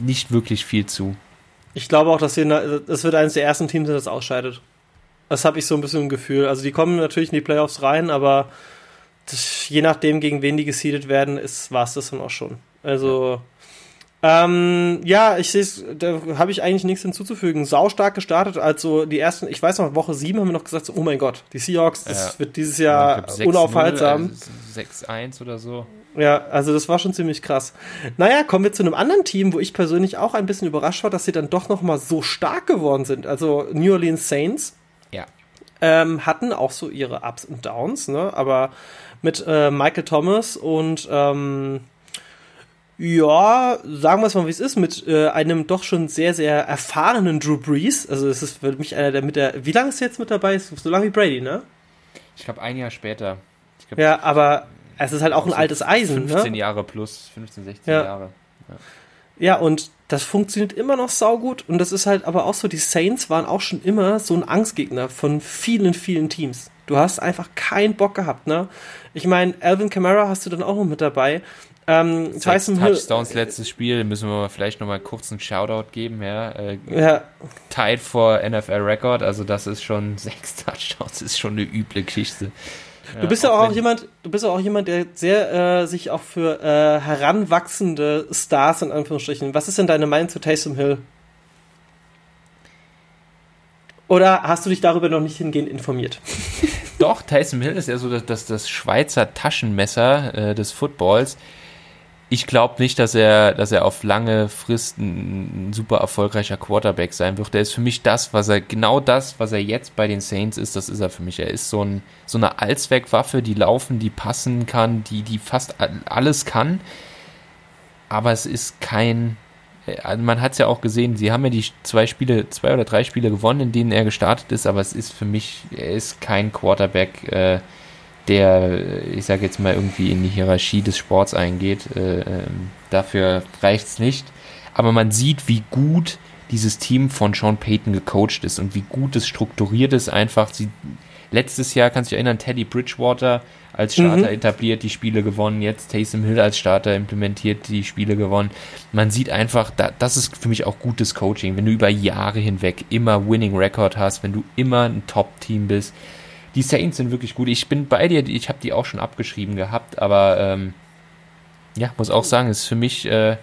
nicht wirklich viel zu. Ich glaube auch, dass das wird eines der ersten Teams, das ausscheidet. Das habe ich so ein bisschen im Gefühl. Also die kommen natürlich in die Playoffs rein, aber das, je nachdem, gegen wen die gesiedet werden, war es das dann auch schon. Also ähm, ja, ich sehe es, da habe ich eigentlich nichts hinzuzufügen. Sau stark gestartet, also die ersten, ich weiß noch, Woche 7 haben wir noch gesagt, so, oh mein Gott, die Seahawks, das ja. wird dieses Jahr ja, unaufhaltsam. Äh, 6-1 oder so. Ja, also das war schon ziemlich krass. Naja, kommen wir zu einem anderen Team, wo ich persönlich auch ein bisschen überrascht war, dass sie dann doch noch mal so stark geworden sind. Also New Orleans Saints. Ja. Ähm, hatten auch so ihre Ups und Downs, ne? Aber mit äh, Michael Thomas und ähm, ja, sagen wir es mal, wie es ist, mit äh, einem doch schon sehr, sehr erfahrenen Drew Brees. Also es ist für mich einer, der mit der. Wie lange ist er jetzt mit dabei? So lange wie Brady, ne? Ich glaube, ein Jahr später. Glaub, ja, aber es ist halt auch ein altes Eisen, 15 ne? 15 Jahre plus, 15, 16 ja. Jahre. Ja. ja, und das funktioniert immer noch saugut. Und das ist halt aber auch so, die Saints waren auch schon immer so ein Angstgegner von vielen, vielen Teams. Du hast einfach keinen Bock gehabt, ne? Ich meine, Alvin Kamara hast du dann auch noch mit dabei. Ähm, Sechs Tyson Touchdowns Hill, letztes Spiel, müssen wir vielleicht nochmal kurz einen Shoutout geben, ja. Äh, ja. Tied for NFL Record, also das ist schon sechs Touchdowns, ist schon eine üble Geschichte. Du bist ja auch, auch jemand, du bist ja auch jemand, der sehr äh, sich auch für äh, heranwachsende Stars in Anführungsstrichen. Was ist denn deine Meinung zu Taysom Hill? Oder hast du dich darüber noch nicht hingehend informiert? Doch, Tyson Hill ist ja so das, das, das Schweizer Taschenmesser äh, des Footballs ich glaube nicht, dass er, dass er auf lange Frist ein, ein, super erfolgreicher Quarterback sein wird. Der ist für mich das, was er, genau das, was er jetzt bei den Saints ist, das ist er für mich. Er ist so, ein, so eine Allzweckwaffe, die laufen, die passen kann, die, die fast alles kann. Aber es ist kein, also man hat es ja auch gesehen, sie haben ja die zwei Spiele, zwei oder drei Spiele gewonnen, in denen er gestartet ist, aber es ist für mich, er ist kein Quarterback, äh, der, ich sage jetzt mal, irgendwie in die Hierarchie des Sports eingeht. Äh, ähm, dafür reicht's nicht. Aber man sieht, wie gut dieses Team von Sean Payton gecoacht ist und wie gut es strukturiert ist. Einfach, sie, letztes Jahr, kannst du dich erinnern, Teddy Bridgewater als Starter mhm. etabliert, die Spiele gewonnen. Jetzt Taysom Hill als Starter implementiert, die Spiele gewonnen. Man sieht einfach, da, das ist für mich auch gutes Coaching. Wenn du über Jahre hinweg immer Winning Record hast, wenn du immer ein Top-Team bist, die Saints sind wirklich gut. Ich bin bei dir, ich habe die auch schon abgeschrieben gehabt, aber ähm, ja, muss auch sagen, ist für mich, äh,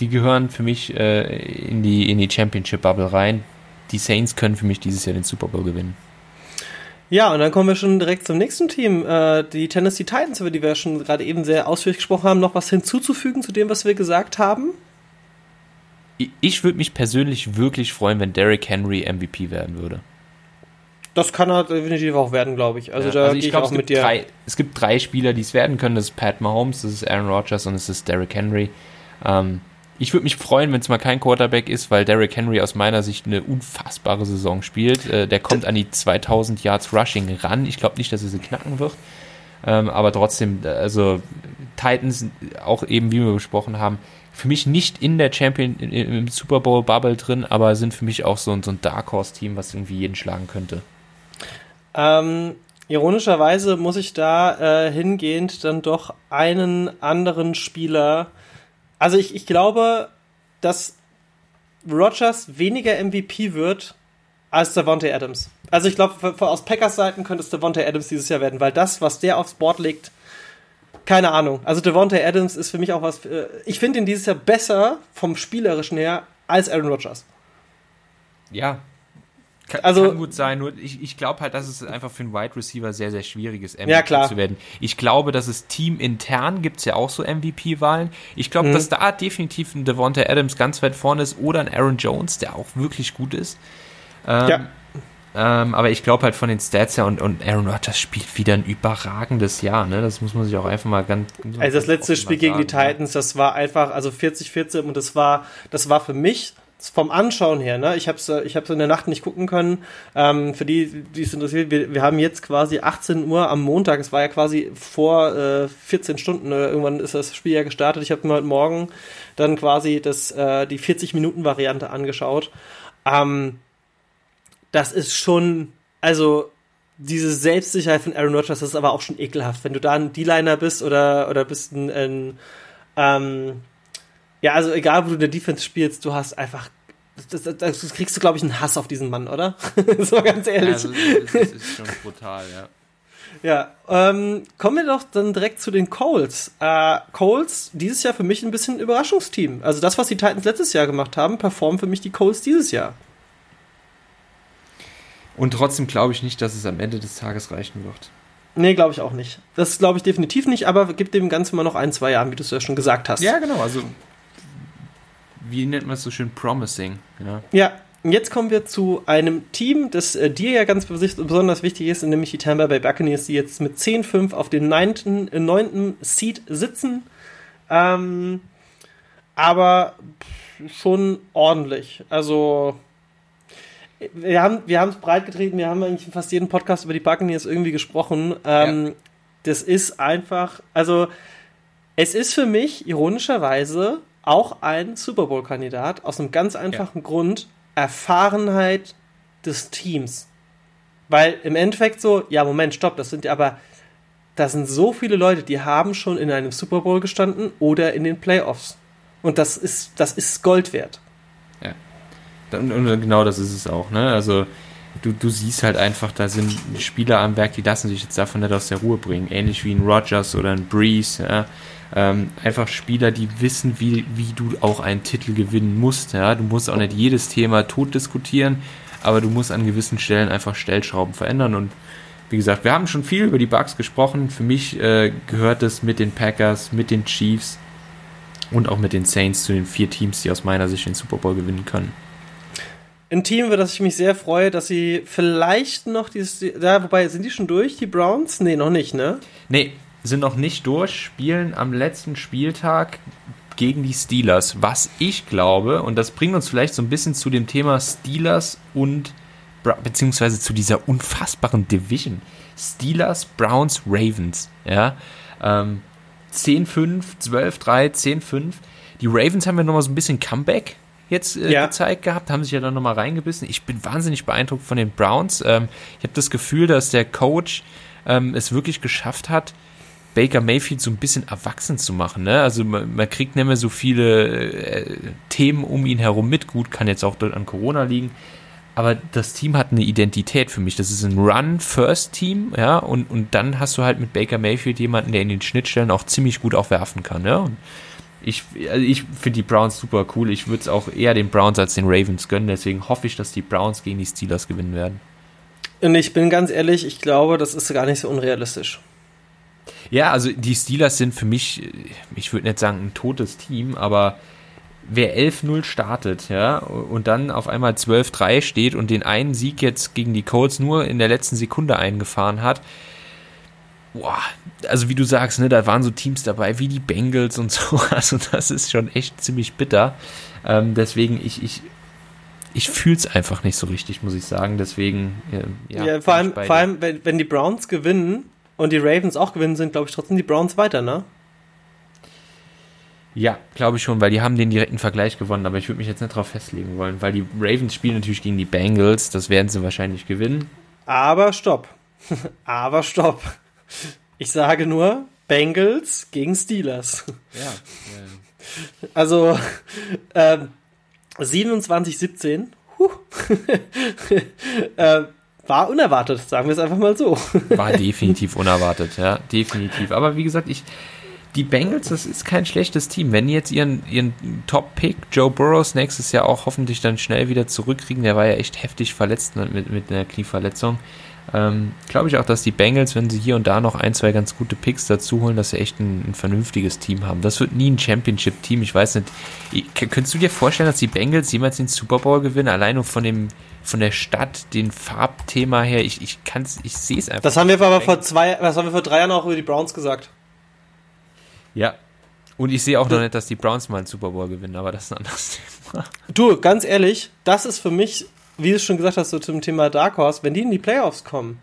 die gehören für mich äh, in die, in die Championship-Bubble rein. Die Saints können für mich dieses Jahr den Super Bowl gewinnen. Ja, und dann kommen wir schon direkt zum nächsten Team, äh, die Tennessee Titans, über die wir schon gerade eben sehr ausführlich gesprochen haben. Noch was hinzuzufügen zu dem, was wir gesagt haben? Ich würde mich persönlich wirklich freuen, wenn Derrick Henry MVP werden würde. Das kann er definitiv auch werden, glaube ich. Also ja, da also ich, ich glaub, auch mit dir. Drei, es gibt drei Spieler, die es werden können. Das ist Pat Mahomes, das ist Aaron Rodgers und es ist Derrick Henry. Ähm, ich würde mich freuen, wenn es mal kein Quarterback ist, weil Derrick Henry aus meiner Sicht eine unfassbare Saison spielt. Äh, der kommt an die 2000 Yards Rushing ran. Ich glaube nicht, dass er sie knacken wird. Ähm, aber trotzdem, also Titans, auch eben wie wir besprochen haben, für mich nicht in der Champion, im Super Bowl Bubble drin, aber sind für mich auch so, so ein Dark Horse Team, was irgendwie jeden schlagen könnte. Ähm, ironischerweise muss ich da äh, hingehend dann doch einen anderen Spieler. Also ich, ich glaube, dass Rogers weniger MVP wird als Devontae Adams. Also ich glaube, aus Packers Seiten könnte es Devontae Adams dieses Jahr werden, weil das, was der aufs Board legt, keine Ahnung. Also Devontae Adams ist für mich auch was. Äh, ich finde ihn dieses Jahr besser vom spielerischen her als Aaron Rodgers. Ja, kann, also, kann gut sein, nur ich, ich glaube halt, dass es einfach für einen Wide Receiver sehr, sehr schwierig ist, MVP ja, klar. zu werden. Ich glaube, dass es teamintern gibt es ja auch so MVP-Wahlen. Ich glaube, mhm. dass da definitiv ein Devonta Adams ganz weit vorne ist oder ein Aaron Jones, der auch wirklich gut ist. Ähm, ja. Ähm, aber ich glaube halt von den Stats her und, und Aaron Rodgers spielt wieder ein überragendes Jahr, ne? Das muss man sich auch einfach mal ganz. Also das letzte Spiel gegen die Titans, das war einfach, also 40-14 und das war, das war für mich vom Anschauen her, ne? Ich habe es ich hab's in der Nacht nicht gucken können. Ähm, für die, die es interessiert, wir, wir haben jetzt quasi 18 Uhr am Montag. Es war ja quasi vor äh, 14 Stunden oder irgendwann ist das Spiel ja gestartet. Ich habe mir heute Morgen dann quasi das, äh, die 40-Minuten-Variante angeschaut. Ähm, das ist schon, also diese Selbstsicherheit von Aaron Rodgers, das ist aber auch schon ekelhaft. Wenn du da ein D-Liner bist oder, oder bist ein, ein ähm, ja, also egal, wo du in der Defense spielst, du hast einfach das, das, das kriegst du, glaube ich, einen Hass auf diesen Mann, oder? so ganz ehrlich. Also, das, das ist schon brutal, ja. Ja, ähm, kommen wir doch dann direkt zu den Coles. Äh, Coles, dieses Jahr für mich ein bisschen ein Überraschungsteam. Also das, was die Titans letztes Jahr gemacht haben, performen für mich die Coles dieses Jahr. Und trotzdem glaube ich nicht, dass es am Ende des Tages reichen wird. Nee, glaube ich auch nicht. Das glaube ich definitiv nicht, aber gibt dem Ganzen mal noch ein, zwei Jahre, wie du es ja schon gesagt hast. Ja, genau. Also, wie nennt man es so schön? Promising. Ja. ja. Jetzt kommen wir zu einem Team, das äh, dir ja ganz besonders wichtig ist, nämlich die Tampa Bay Buccaneers, die jetzt mit 10-5 auf dem 9. Äh, 9. Seed sitzen. Ähm, aber schon ordentlich. Also wir haben wir haben es breit getreten, wir haben eigentlich in fast jeden Podcast über die Buccaneers irgendwie gesprochen. Ähm, ja. Das ist einfach, also es ist für mich ironischerweise auch ein Super Bowl-Kandidat aus einem ganz einfachen ja. Grund: Erfahrenheit des Teams. Weil im Endeffekt so, ja, Moment, stopp, das sind ja aber, das sind so viele Leute, die haben schon in einem Super Bowl gestanden oder in den Playoffs. Und das ist, das ist Gold wert. Und, genau das ist es auch, ne? Also du, du siehst halt einfach, da sind Spieler am Werk, die lassen sich jetzt davon nicht aus der Ruhe bringen. Ähnlich wie ein Rogers oder ein Breeze, ja? Ähm, einfach Spieler, die wissen, wie, wie du auch einen Titel gewinnen musst. Ja? Du musst auch nicht jedes Thema tot diskutieren, aber du musst an gewissen Stellen einfach Stellschrauben verändern. Und wie gesagt, wir haben schon viel über die Bugs gesprochen. Für mich äh, gehört es mit den Packers, mit den Chiefs und auch mit den Saints zu den vier Teams, die aus meiner Sicht den Super Bowl gewinnen können ein Team, über das ich mich sehr freue, dass sie vielleicht noch dieses, ja, wobei, sind die schon durch, die Browns? Nee, noch nicht, ne? Nee, sind noch nicht durch, spielen am letzten Spieltag gegen die Steelers, was ich glaube, und das bringt uns vielleicht so ein bisschen zu dem Thema Steelers und, beziehungsweise zu dieser unfassbaren Division. Steelers, Browns, Ravens, ja, ähm, 10-5, 12-3, 10-5. Die Ravens haben ja nochmal so ein bisschen Comeback jetzt äh, ja. gezeigt gehabt, haben sich ja dann nochmal reingebissen. Ich bin wahnsinnig beeindruckt von den Browns. Ähm, ich habe das Gefühl, dass der Coach ähm, es wirklich geschafft hat, Baker Mayfield so ein bisschen erwachsen zu machen. Ne? Also man, man, kriegt nicht mehr so viele äh, Themen um ihn herum mit. Gut, kann jetzt auch dort an Corona liegen. Aber das Team hat eine Identität für mich. Das ist ein Run-First-Team, ja, und, und dann hast du halt mit Baker Mayfield jemanden, der in den Schnittstellen auch ziemlich gut auch werfen kann, ja. Und ich, also ich finde die Browns super cool. Ich würde es auch eher den Browns als den Ravens gönnen. Deswegen hoffe ich, dass die Browns gegen die Steelers gewinnen werden. Und ich bin ganz ehrlich, ich glaube, das ist gar nicht so unrealistisch. Ja, also die Steelers sind für mich, ich würde nicht sagen ein totes Team, aber wer 11-0 startet, ja, und dann auf einmal 12-3 steht und den einen Sieg jetzt gegen die Colts nur in der letzten Sekunde eingefahren hat, boah, also wie du sagst, ne, da waren so Teams dabei wie die Bengals und so, also das ist schon echt ziemlich bitter. Ähm, deswegen, ich, ich, ich fühle es einfach nicht so richtig, muss ich sagen. Deswegen, äh, ja. ja vor allem, vor allem wenn, wenn die Browns gewinnen und die Ravens auch gewinnen, sind, glaube ich, trotzdem die Browns weiter, ne? Ja, glaube ich schon, weil die haben den direkten Vergleich gewonnen, aber ich würde mich jetzt nicht darauf festlegen wollen, weil die Ravens spielen natürlich gegen die Bengals, das werden sie wahrscheinlich gewinnen. Aber stopp. aber stopp. Ich sage nur Bengals gegen Steelers. Ja. Also äh, 27-17. äh, war unerwartet, sagen wir es einfach mal so. War definitiv unerwartet, ja, definitiv. Aber wie gesagt, ich, die Bengals, das ist kein schlechtes Team. Wenn die jetzt ihren, ihren Top-Pick, Joe Burrows, nächstes Jahr auch hoffentlich dann schnell wieder zurückkriegen, der war ja echt heftig verletzt mit, mit einer Knieverletzung, ähm, Glaube ich auch, dass die Bengals, wenn sie hier und da noch ein, zwei ganz gute Picks dazu holen, dass sie echt ein, ein vernünftiges Team haben. Das wird nie ein Championship-Team. Ich weiß nicht. Könntest du dir vorstellen, dass die Bengals jemals den Super Bowl gewinnen? Allein nur von dem, von der Stadt, den Farbthema her. Ich, ich kann's, ich sehe es einfach. Das haben wir aber vor zwei, das haben wir vor drei Jahren auch über die Browns gesagt. Ja. Und ich sehe auch noch nicht, dass die Browns mal einen Super Bowl gewinnen, aber das ist ein anderes Thema. Du, ganz ehrlich, das ist für mich, wie du schon gesagt hast, so zum Thema Dark Horse, wenn die in die Playoffs kommen,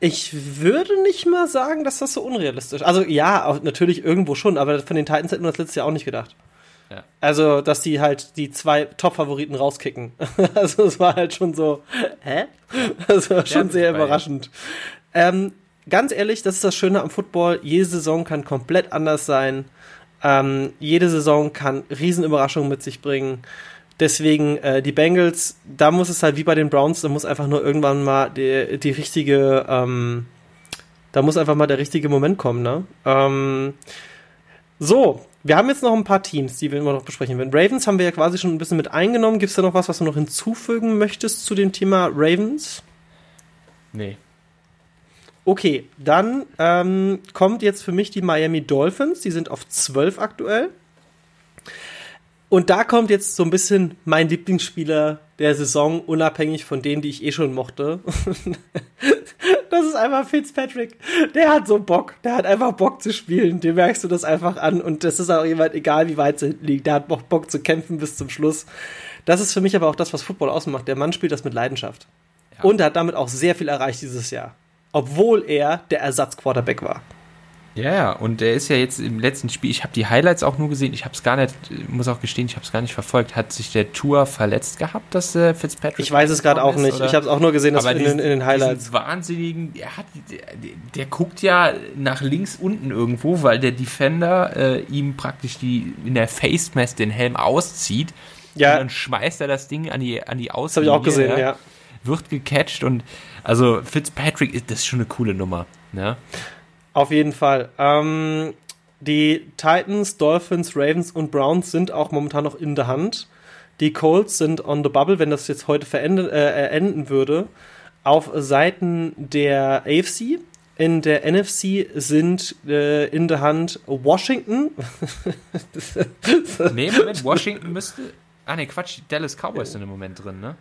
ich würde nicht mal sagen, dass das so unrealistisch ist. Also ja, natürlich irgendwo schon, aber von den Titans hätten wir das letztes Jahr auch nicht gedacht. Ja. Also, dass die halt die zwei Top-Favoriten rauskicken. also es war halt schon so, hä? Das war schon ja, sehr überraschend. Ähm, ganz ehrlich, das ist das Schöne am Football. Jede Saison kann komplett anders sein. Ähm, jede Saison kann Riesenüberraschungen mit sich bringen. Deswegen äh, die Bengals, da muss es halt wie bei den Browns, da muss einfach nur irgendwann mal die, die richtige, ähm, da muss einfach mal der richtige Moment kommen, ne? Ähm, so, wir haben jetzt noch ein paar Teams, die wir immer noch besprechen werden. Ravens haben wir ja quasi schon ein bisschen mit eingenommen. Gibt es da noch was, was du noch hinzufügen möchtest zu dem Thema Ravens? Nee. Okay, dann ähm, kommt jetzt für mich die Miami Dolphins. Die sind auf 12 aktuell. Und da kommt jetzt so ein bisschen mein Lieblingsspieler der Saison, unabhängig von denen, die ich eh schon mochte. das ist einfach Fitzpatrick. Der hat so Bock. Der hat einfach Bock zu spielen. Dem merkst du das einfach an. Und das ist auch jemand, egal wie weit sie liegt. Der hat Bock, Bock zu kämpfen bis zum Schluss. Das ist für mich aber auch das, was Football ausmacht. Der Mann spielt das mit Leidenschaft. Ja. Und er hat damit auch sehr viel erreicht dieses Jahr. Obwohl er der Ersatzquarterback war. Ja, ja, und er ist ja jetzt im letzten Spiel, ich habe die Highlights auch nur gesehen, ich habe es gar nicht, muss auch gestehen, ich habe es gar nicht verfolgt. Hat sich der Tour verletzt gehabt, dass äh, Fitzpatrick? Ich weiß es gerade auch nicht. Oder? Ich habe es auch nur gesehen, dass in, diesen, in, den Highlights. wahnsinnigen, der, hat, der, der, guckt ja nach links unten irgendwo, weil der Defender äh, ihm praktisch die in der Face Mask den Helm auszieht. Ja. Und dann schmeißt er das Ding an die, an die Außenlinie. Das habe ich auch gesehen, ja. ja. Wird gecatcht und also Fitzpatrick, das ist schon eine coole Nummer. Ne? Auf jeden Fall. Ähm, die Titans, Dolphins, Ravens und Browns sind auch momentan noch in der Hand. Die Colts sind on the bubble, wenn das jetzt heute verenden, äh, enden würde. Auf Seiten der AFC. In der NFC sind äh, in der Hand Washington. nee, Moment, Washington müsste. Ah, ne, Quatsch, die Dallas Cowboys sind im Moment drin, ne?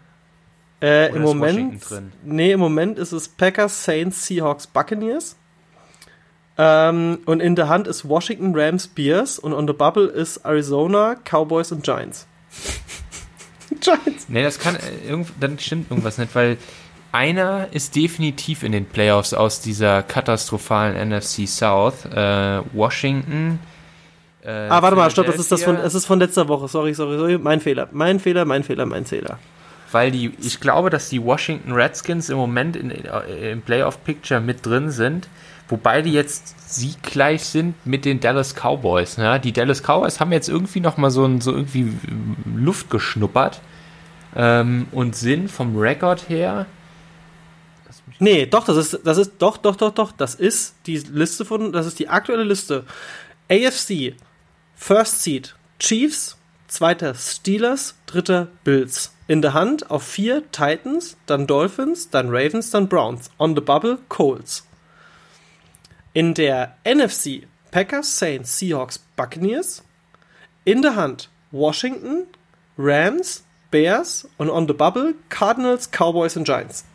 Äh, Im Moment. Nee, im Moment ist es Packers, Saints, Seahawks, Buccaneers. Ähm, und in der Hand ist Washington Rams Bears und on the Bubble ist Arizona Cowboys und Giants. Giants. Nee, das kann, äh, dann stimmt irgendwas nicht, weil einer ist definitiv in den Playoffs aus dieser katastrophalen NFC South. Äh, Washington. Äh, ah, warte mal, stopp, das ist das von, es ist von letzter Woche. Sorry, sorry, sorry. Mein Fehler. Mein Fehler, mein Fehler, mein Fehler. Weil die, ich glaube, dass die Washington Redskins im Moment in, äh, im Playoff-Picture mit drin sind. Wobei die jetzt sieggleich sind mit den Dallas Cowboys. Ne? Die Dallas Cowboys haben jetzt irgendwie noch mal so, so irgendwie Luft geschnuppert ähm, und sind vom Rekord her. Nee, doch, das ist, das ist, doch, doch, doch, doch, das ist die Liste von, das ist die aktuelle Liste. AFC, First Seed, Chiefs, zweiter Steelers, dritter Bills. In der Hand auf vier Titans, dann Dolphins, dann Ravens, dann Browns. On the Bubble, Colts. In der NFC Packers, Saints, Seahawks, Buccaneers. In der Hand Washington, Rams, Bears und on the bubble Cardinals, Cowboys und Giants.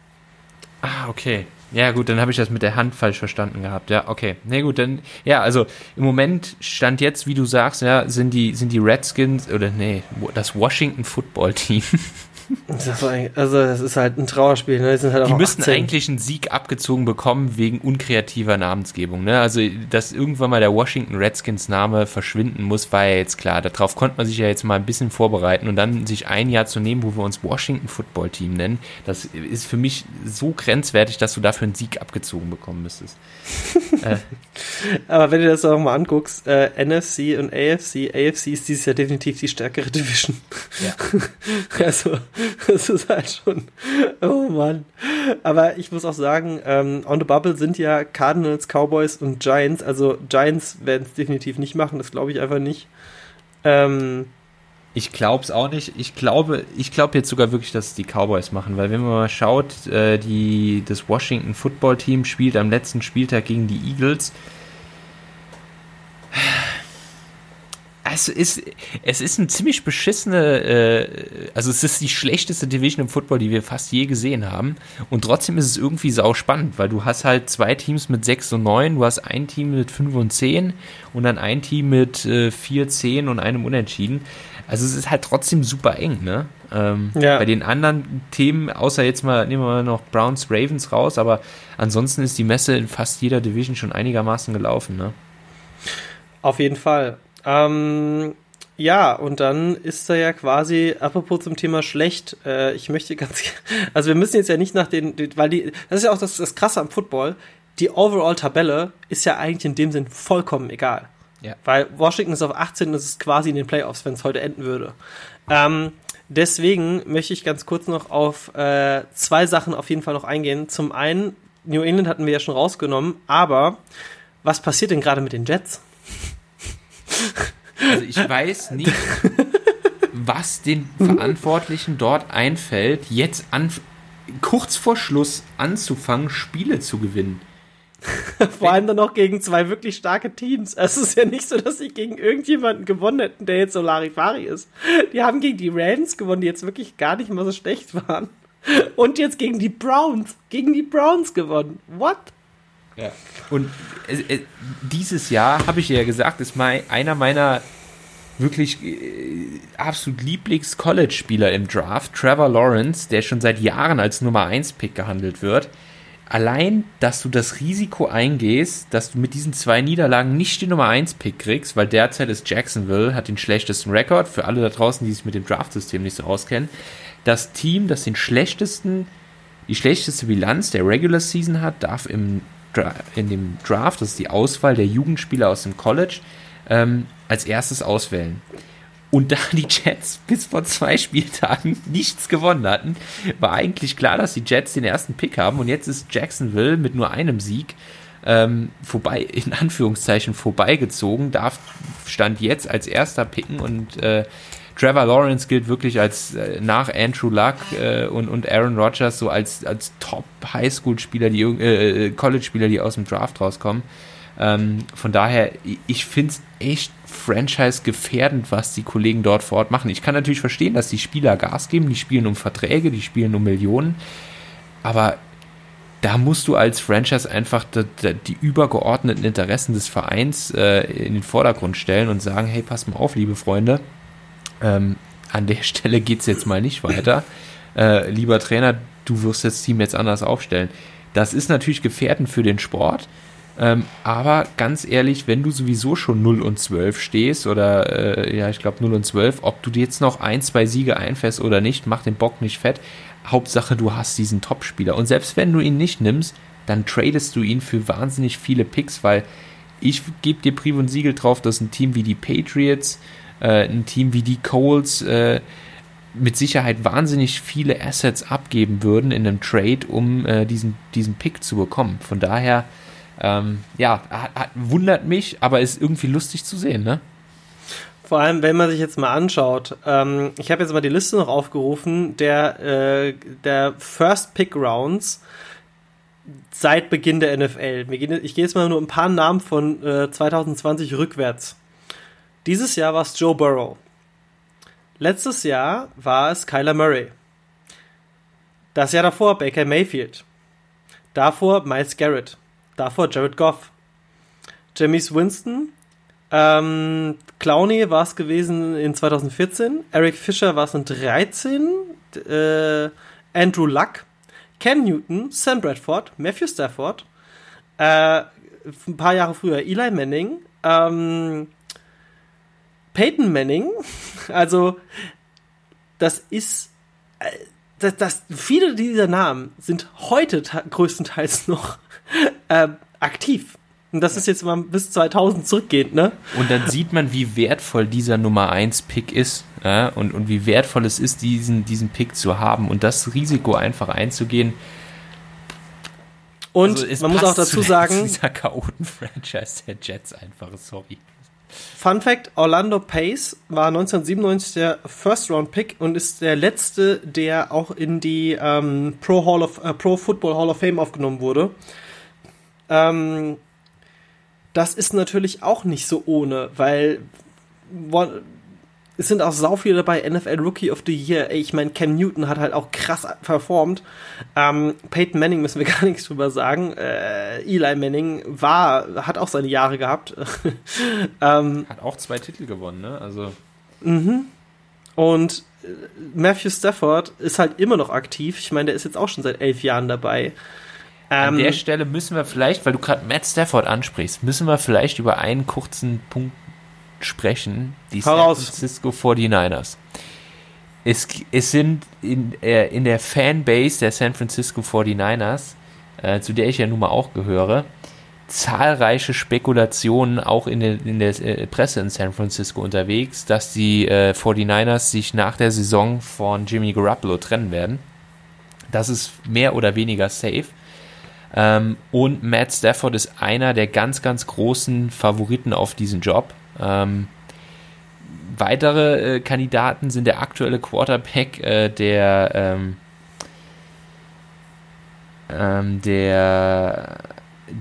Ah, okay. Ja, gut, dann habe ich das mit der Hand falsch verstanden gehabt. Ja, okay. Na nee, gut, dann, ja, also im Moment stand jetzt, wie du sagst, ja, sind die, sind die Redskins, oder nee, das Washington Football Team Das also, das ist halt ein Trauerspiel. Ne? Die, halt die müssten 18. eigentlich einen Sieg abgezogen bekommen wegen unkreativer Namensgebung. Ne? Also, dass irgendwann mal der Washington Redskins Name verschwinden muss, war ja jetzt klar. Darauf konnte man sich ja jetzt mal ein bisschen vorbereiten und dann sich ein Jahr zu nehmen, wo wir uns Washington Football Team nennen, das ist für mich so grenzwertig, dass du dafür einen Sieg abgezogen bekommen müsstest. äh. Aber wenn du das auch mal anguckst, äh, NFC und AFC, AFC ist dieses Jahr definitiv die stärkere Division. Ja. also, das ist halt schon, oh Mann. Aber ich muss auch sagen, ähm, On the Bubble sind ja Cardinals, Cowboys und Giants. Also Giants werden es definitiv nicht machen, das glaube ich einfach nicht. Ähm, ich glaube es auch nicht. Ich glaube, ich glaube jetzt sogar wirklich, dass es die Cowboys machen, weil wenn man mal schaut, äh, die, das Washington Football Team spielt am letzten Spieltag gegen die Eagles. Also ist, es ist ein ziemlich beschissene, äh, also es ist die schlechteste Division im Football, die wir fast je gesehen haben. Und trotzdem ist es irgendwie sau spannend, weil du hast halt zwei Teams mit 6 und 9, du hast ein Team mit 5 und 10 und dann ein Team mit äh, 4, 10 und einem Unentschieden. Also es ist halt trotzdem super eng, ne? Ähm, ja. Bei den anderen Themen, außer jetzt mal, nehmen wir mal noch Browns, Ravens raus, aber ansonsten ist die Messe in fast jeder Division schon einigermaßen gelaufen, ne? Auf jeden Fall. Ähm, ja, und dann ist da ja quasi, apropos zum Thema schlecht, äh, ich möchte ganz, also wir müssen jetzt ja nicht nach den, weil die, das ist ja auch das, das Krasse am Football, die Overall-Tabelle ist ja eigentlich in dem Sinn vollkommen egal. Ja. Weil Washington ist auf 18 und es ist quasi in den Playoffs, wenn es heute enden würde. Ähm, deswegen möchte ich ganz kurz noch auf äh, zwei Sachen auf jeden Fall noch eingehen. Zum einen, New England hatten wir ja schon rausgenommen, aber was passiert denn gerade mit den Jets? Also ich weiß nicht, was den Verantwortlichen dort einfällt, jetzt an, kurz vor Schluss anzufangen, Spiele zu gewinnen. Vor allem dann noch gegen zwei wirklich starke Teams. Es ist ja nicht so, dass sie gegen irgendjemanden gewonnen hätten, der jetzt so Larifari ist. Die haben gegen die Rams gewonnen, die jetzt wirklich gar nicht mal so schlecht waren. Und jetzt gegen die Browns. Gegen die Browns gewonnen. What? Ja. Und äh, äh, dieses Jahr, habe ich ja gesagt, ist mein, einer meiner wirklich äh, absolut Lieblings-College-Spieler im Draft, Trevor Lawrence, der schon seit Jahren als Nummer 1-Pick gehandelt wird. Allein, dass du das Risiko eingehst, dass du mit diesen zwei Niederlagen nicht die Nummer 1-Pick kriegst, weil derzeit ist Jacksonville, hat den schlechtesten Rekord, für alle da draußen, die sich mit dem Draft-System nicht so auskennen. Das Team, das den schlechtesten, die schlechteste Bilanz der Regular Season hat, darf im in dem Draft, das ist die Auswahl der Jugendspieler aus dem College, ähm, als erstes auswählen. Und da die Jets bis vor zwei Spieltagen nichts gewonnen hatten, war eigentlich klar, dass die Jets den ersten Pick haben. Und jetzt ist Jacksonville mit nur einem Sieg ähm, vorbei, in Anführungszeichen vorbeigezogen, darf stand jetzt als erster picken und äh, Trevor Lawrence gilt wirklich als äh, nach Andrew Luck äh, und, und Aaron Rodgers so als, als Top Highschool-Spieler, die äh, äh, College-Spieler, die aus dem Draft rauskommen. Ähm, von daher, ich finde es echt franchise-gefährdend, was die Kollegen dort vor Ort machen. Ich kann natürlich verstehen, dass die Spieler Gas geben, die spielen um Verträge, die spielen um Millionen, aber da musst du als Franchise einfach die, die übergeordneten Interessen des Vereins äh, in den Vordergrund stellen und sagen, hey, pass mal auf, liebe Freunde, ähm, an der Stelle geht es jetzt mal nicht weiter. Äh, lieber Trainer, du wirst das Team jetzt anders aufstellen. Das ist natürlich gefährdend für den Sport. Ähm, aber ganz ehrlich, wenn du sowieso schon 0 und 12 stehst oder äh, ja, ich glaube 0 und 12, ob du jetzt noch ein, zwei Siege einfährst oder nicht, mach den Bock nicht fett. Hauptsache, du hast diesen Topspieler. Und selbst wenn du ihn nicht nimmst, dann tradest du ihn für wahnsinnig viele Picks, weil ich gebe dir Brief und Siegel drauf, dass ein Team wie die Patriots, äh, ein Team wie die Coles äh, mit Sicherheit wahnsinnig viele Assets abgeben würden in einem Trade, um äh, diesen, diesen Pick zu bekommen. Von daher, ähm, ja, hat, hat, wundert mich, aber ist irgendwie lustig zu sehen, ne? Vor allem, wenn man sich jetzt mal anschaut, ähm, ich habe jetzt mal die Liste noch aufgerufen, der, äh, der First Pick Rounds seit Beginn der NFL. Ich gehe jetzt mal nur ein paar Namen von äh, 2020 rückwärts. Dieses Jahr war es Joe Burrow. Letztes Jahr war es Kyler Murray. Das Jahr davor Baker Mayfield. Davor Miles Garrett. Davor Jared Goff. Jamies Winston. Ähm, Clowney war es gewesen in 2014. Eric Fischer war es in 13. Äh, Andrew Luck. Cam Newton. Sam Bradford. Matthew Stafford. Äh, ein paar Jahre früher Eli Manning. Ähm, Peyton Manning, also das ist, äh, das, das, viele dieser Namen sind heute größtenteils noch äh, aktiv. Und das ist jetzt mal bis 2000 zurückgehend, ne? Und dann sieht man, wie wertvoll dieser Nummer 1 Pick ist ja? und, und wie wertvoll es ist, diesen, diesen Pick zu haben und das Risiko einfach einzugehen. Und also man muss auch dazu sagen, dieser Chaoten-Franchise der Jets einfach, sorry. Fun Fact: Orlando Pace war 1997 der First Round Pick und ist der letzte, der auch in die ähm, Pro, Hall of, äh, Pro Football Hall of Fame aufgenommen wurde. Ähm, das ist natürlich auch nicht so ohne, weil es sind auch sau viele dabei, NFL Rookie of the Year. Ich meine, Cam Newton hat halt auch krass performt. Ähm, Peyton Manning müssen wir gar nichts drüber sagen. Äh, Eli Manning war, hat auch seine Jahre gehabt. ähm, hat auch zwei Titel gewonnen, ne? Also. Mhm. Und äh, Matthew Stafford ist halt immer noch aktiv. Ich meine, der ist jetzt auch schon seit elf Jahren dabei. An der ähm, Stelle müssen wir vielleicht, weil du gerade Matt Stafford ansprichst, müssen wir vielleicht über einen kurzen Punkt sprechen. Die San Francisco 49ers. Es, es sind in, äh, in der Fanbase der San Francisco 49ers, äh, zu der ich ja nun mal auch gehöre, zahlreiche Spekulationen auch in der, in der äh, Presse in San Francisco unterwegs, dass die äh, 49ers sich nach der Saison von Jimmy Garoppolo trennen werden. Das ist mehr oder weniger safe. Ähm, und Matt Stafford ist einer der ganz, ganz großen Favoriten auf diesen Job. Ähm, weitere äh, Kandidaten sind der aktuelle Quarterback äh, der, ähm, ähm, der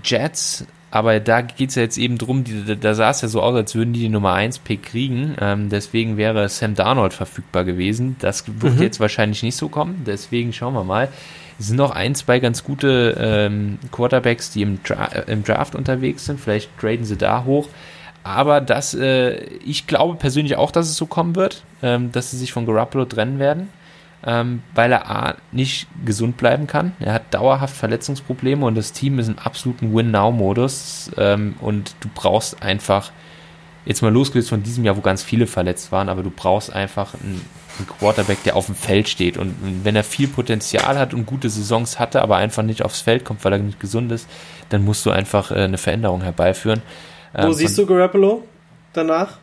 Jets, aber da geht es ja jetzt eben drum, die, da sah es ja so aus, als würden die die Nummer 1 Pick kriegen. Ähm, deswegen wäre Sam Darnold verfügbar gewesen. Das wird mhm. jetzt wahrscheinlich nicht so kommen. Deswegen schauen wir mal. Es sind noch ein, zwei ganz gute ähm, Quarterbacks, die im, Dra äh, im, Draft unterwegs sind. Vielleicht traden sie da hoch. Aber das, äh, ich glaube persönlich auch, dass es so kommen wird, ähm, dass sie sich von Garoppolo trennen werden, ähm, weil er A, nicht gesund bleiben kann. Er hat dauerhaft Verletzungsprobleme und das Team ist im absoluten Win-Now-Modus ähm, und du brauchst einfach, jetzt mal losgelöst von diesem Jahr, wo ganz viele verletzt waren, aber du brauchst einfach einen, einen Quarterback, der auf dem Feld steht und wenn er viel Potenzial hat und gute Saisons hatte, aber einfach nicht aufs Feld kommt, weil er nicht gesund ist, dann musst du einfach äh, eine Veränderung herbeiführen. Wo ähm, siehst du Garoppolo danach?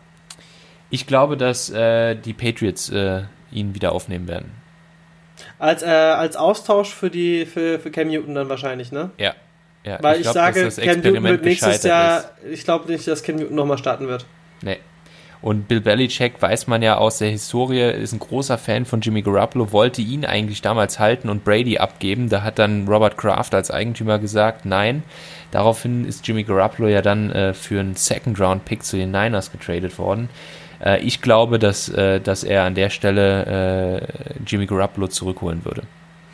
Ich glaube, dass äh, die Patriots äh, ihn wieder aufnehmen werden. Als, äh, als Austausch für die für, für Cam Newton dann wahrscheinlich, ne? Ja. ja Weil ich, glaub, sage, Cam Newton wird nächstes Jahr, ist. ich glaube nicht, dass Cam Newton nochmal starten wird. Nee. Und Bill Belichick weiß man ja aus der Historie, ist ein großer Fan von Jimmy Garoppolo, wollte ihn eigentlich damals halten und Brady abgeben. Da hat dann Robert Kraft als Eigentümer gesagt, nein. Daraufhin ist Jimmy Garoppolo ja dann äh, für einen Second-Round-Pick zu den Niners getradet worden. Äh, ich glaube, dass, äh, dass er an der Stelle äh, Jimmy Garoppolo zurückholen würde.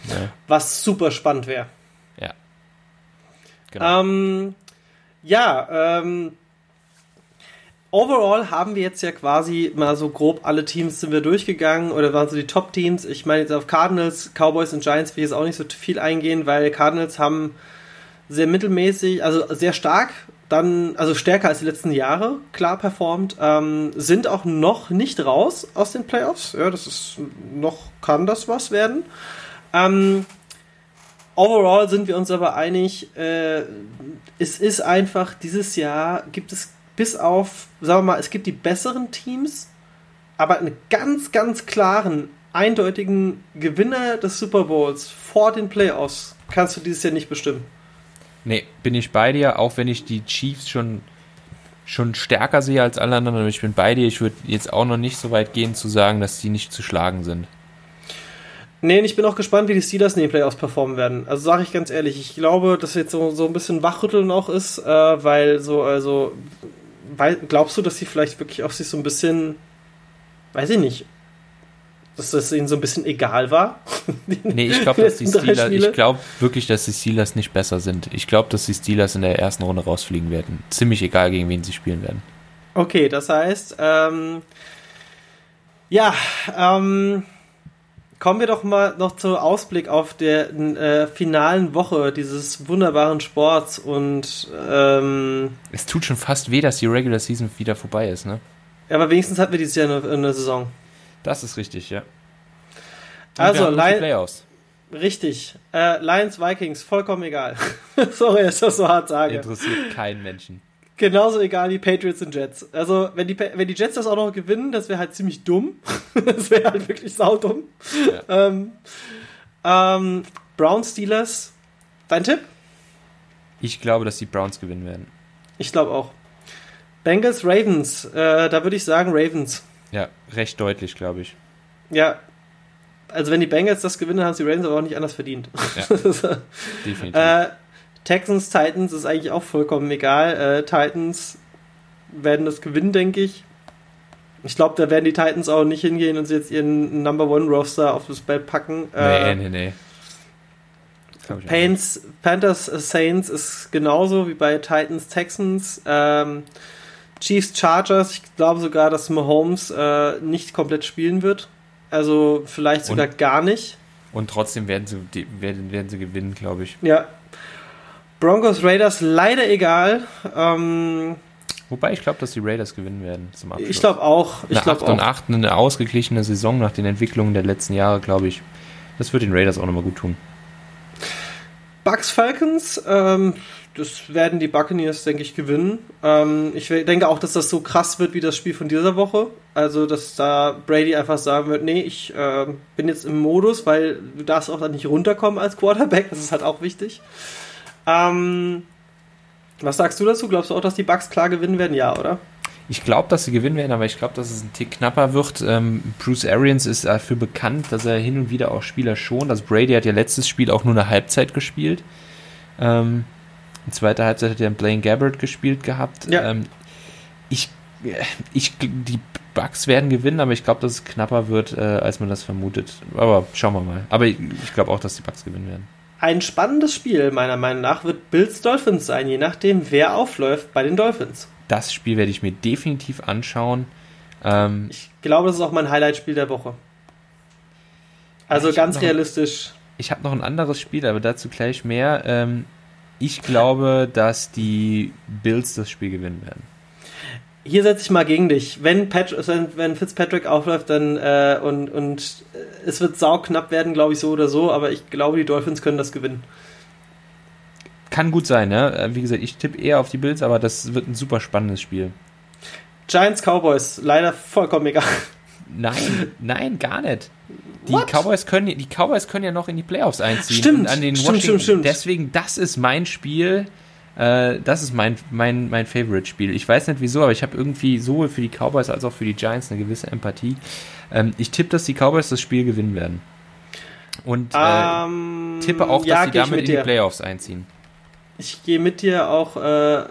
Ja. Was super spannend wäre. Ja. Genau. Ähm, ja, ähm, overall haben wir jetzt ja quasi mal so grob alle Teams sind wir durchgegangen oder waren so die Top-Teams. Ich meine jetzt auf Cardinals, Cowboys und Giants will ich jetzt auch nicht so viel eingehen, weil Cardinals haben sehr mittelmäßig, also sehr stark, dann, also stärker als die letzten Jahre, klar performt, ähm, sind auch noch nicht raus aus den Playoffs. Ja, das ist noch, kann das was werden. Ähm, overall sind wir uns aber einig, äh, es ist einfach, dieses Jahr gibt es bis auf, sagen wir mal, es gibt die besseren Teams, aber einen ganz, ganz klaren, eindeutigen Gewinner des Super Bowls vor den Playoffs kannst du dieses Jahr nicht bestimmen. Nee, bin ich bei dir, auch wenn ich die Chiefs schon, schon stärker sehe als alle anderen, aber ich bin bei dir. Ich würde jetzt auch noch nicht so weit gehen zu sagen, dass die nicht zu schlagen sind. Nee, ich bin auch gespannt, wie die Steelers in den Playoffs performen werden. Also sage ich ganz ehrlich, ich glaube, dass jetzt so, so ein bisschen Wachrütteln auch ist, äh, weil so, also, weil, glaubst du, dass sie vielleicht wirklich auch sich so ein bisschen, weiß ich nicht, dass das ihnen so ein bisschen egal war? nee, ich glaube, dass die Steelers, ich glaube wirklich, dass die Steelers nicht besser sind. Ich glaube, dass die Steelers in der ersten Runde rausfliegen werden. Ziemlich egal, gegen wen sie spielen werden. Okay, das heißt, ähm, ja, ähm, kommen wir doch mal noch zum Ausblick auf der äh, finalen Woche dieses wunderbaren Sports und ähm, es tut schon fast weh, dass die Regular Season wieder vorbei ist, ne? Ja, aber wenigstens hatten wir dieses Jahr eine, eine Saison. Das ist richtig, ja. Und also, Lions. Richtig. Äh, Lions, Vikings, vollkommen egal. Sorry, dass ich das so hart sage. Interessiert keinen Menschen. Genauso egal wie Patriots und Jets. Also, wenn die, wenn die Jets das auch noch gewinnen, das wäre halt ziemlich dumm. das wäre halt wirklich saudumm. Ja. Ähm, ähm, Browns, Steelers. Dein Tipp? Ich glaube, dass die Browns gewinnen werden. Ich glaube auch. Bengals, Ravens. Äh, da würde ich sagen Ravens. Ja, recht deutlich, glaube ich. Ja. Also wenn die Bengals das gewinnen, haben die Ravens aber auch nicht anders verdient. Ja, definitiv. Äh, Texans, Titans ist eigentlich auch vollkommen egal. Äh, Titans werden das gewinnen, denke ich. Ich glaube, da werden die Titans auch nicht hingehen und sie jetzt ihren Number One Roster auf das Bett packen. Nee, äh, nee, nee. Pains, Panthers Saints ist genauso wie bei Titans Texans. Ähm, Chiefs Chargers, ich glaube sogar, dass Mahomes äh, nicht komplett spielen wird. Also vielleicht sogar und, gar nicht. Und trotzdem werden sie, die, werden, werden sie gewinnen, glaube ich. Ja. Broncos Raiders leider egal. Ähm, Wobei ich glaube, dass die Raiders gewinnen werden zum Abschluss. Ich glaube auch. Ich glaube 8 und 8, eine ausgeglichene Saison nach den Entwicklungen der letzten Jahre, glaube ich. Das wird den Raiders auch nochmal gut tun. Bucks Falcons, ähm, das werden die Buccaneers, denke ich, gewinnen. Ähm, ich denke auch, dass das so krass wird wie das Spiel von dieser Woche. Also, dass da Brady einfach sagen wird, nee, ich äh, bin jetzt im Modus, weil du darfst auch dann nicht runterkommen als Quarterback. Das ist halt auch wichtig. Ähm, was sagst du dazu? Glaubst du auch, dass die Bucks klar gewinnen werden? Ja, oder? Ich glaube, dass sie gewinnen werden, aber ich glaube, dass es ein Tick knapper wird. Ähm, Bruce Arians ist dafür bekannt, dass er hin und wieder auch Spieler schont. Das Brady hat ja letztes Spiel auch nur eine Halbzeit gespielt. Ähm, in zweiter Halbzeit hat er Blaine Gabbard gespielt gehabt. Ja. Ähm, ich, ich, die Bucks werden gewinnen, aber ich glaube, dass es knapper wird, äh, als man das vermutet. Aber schauen wir mal. Aber ich, ich glaube auch, dass die Bucks gewinnen werden. Ein spannendes Spiel, meiner Meinung nach, wird Bills Dolphins sein, je nachdem, wer aufläuft bei den Dolphins. Das Spiel werde ich mir definitiv anschauen. Ähm, ich glaube, das ist auch mein Highlight-Spiel der Woche. Also ganz realistisch. Ein, ich habe noch ein anderes Spiel, aber dazu gleich mehr. Ähm, ich glaube, dass die Bills das Spiel gewinnen werden. Hier setze ich mal gegen dich. Wenn, Pat, wenn Fitzpatrick aufläuft, dann äh, und, und äh, es wird sauknapp werden, glaube ich, so oder so, aber ich glaube, die Dolphins können das gewinnen. Kann gut sein, ne? Wie gesagt, ich tippe eher auf die Bills, aber das wird ein super spannendes Spiel. Giants Cowboys, leider vollkommen egal. Nein, nein, gar nicht. Die Cowboys, können, die Cowboys können ja noch in die Playoffs einziehen. Stimmt, an den stimmt, stimmt, stimmt. Deswegen, das ist mein Spiel. Äh, das ist mein, mein, mein Favorite-Spiel. Ich weiß nicht wieso, aber ich habe irgendwie sowohl für die Cowboys als auch für die Giants eine gewisse Empathie. Ähm, ich tippe, dass die Cowboys das Spiel gewinnen werden. Und äh, um, ähm, tippe auch, dass ja, sie damit in die Playoffs einziehen. Ich gehe mit dir auch, äh,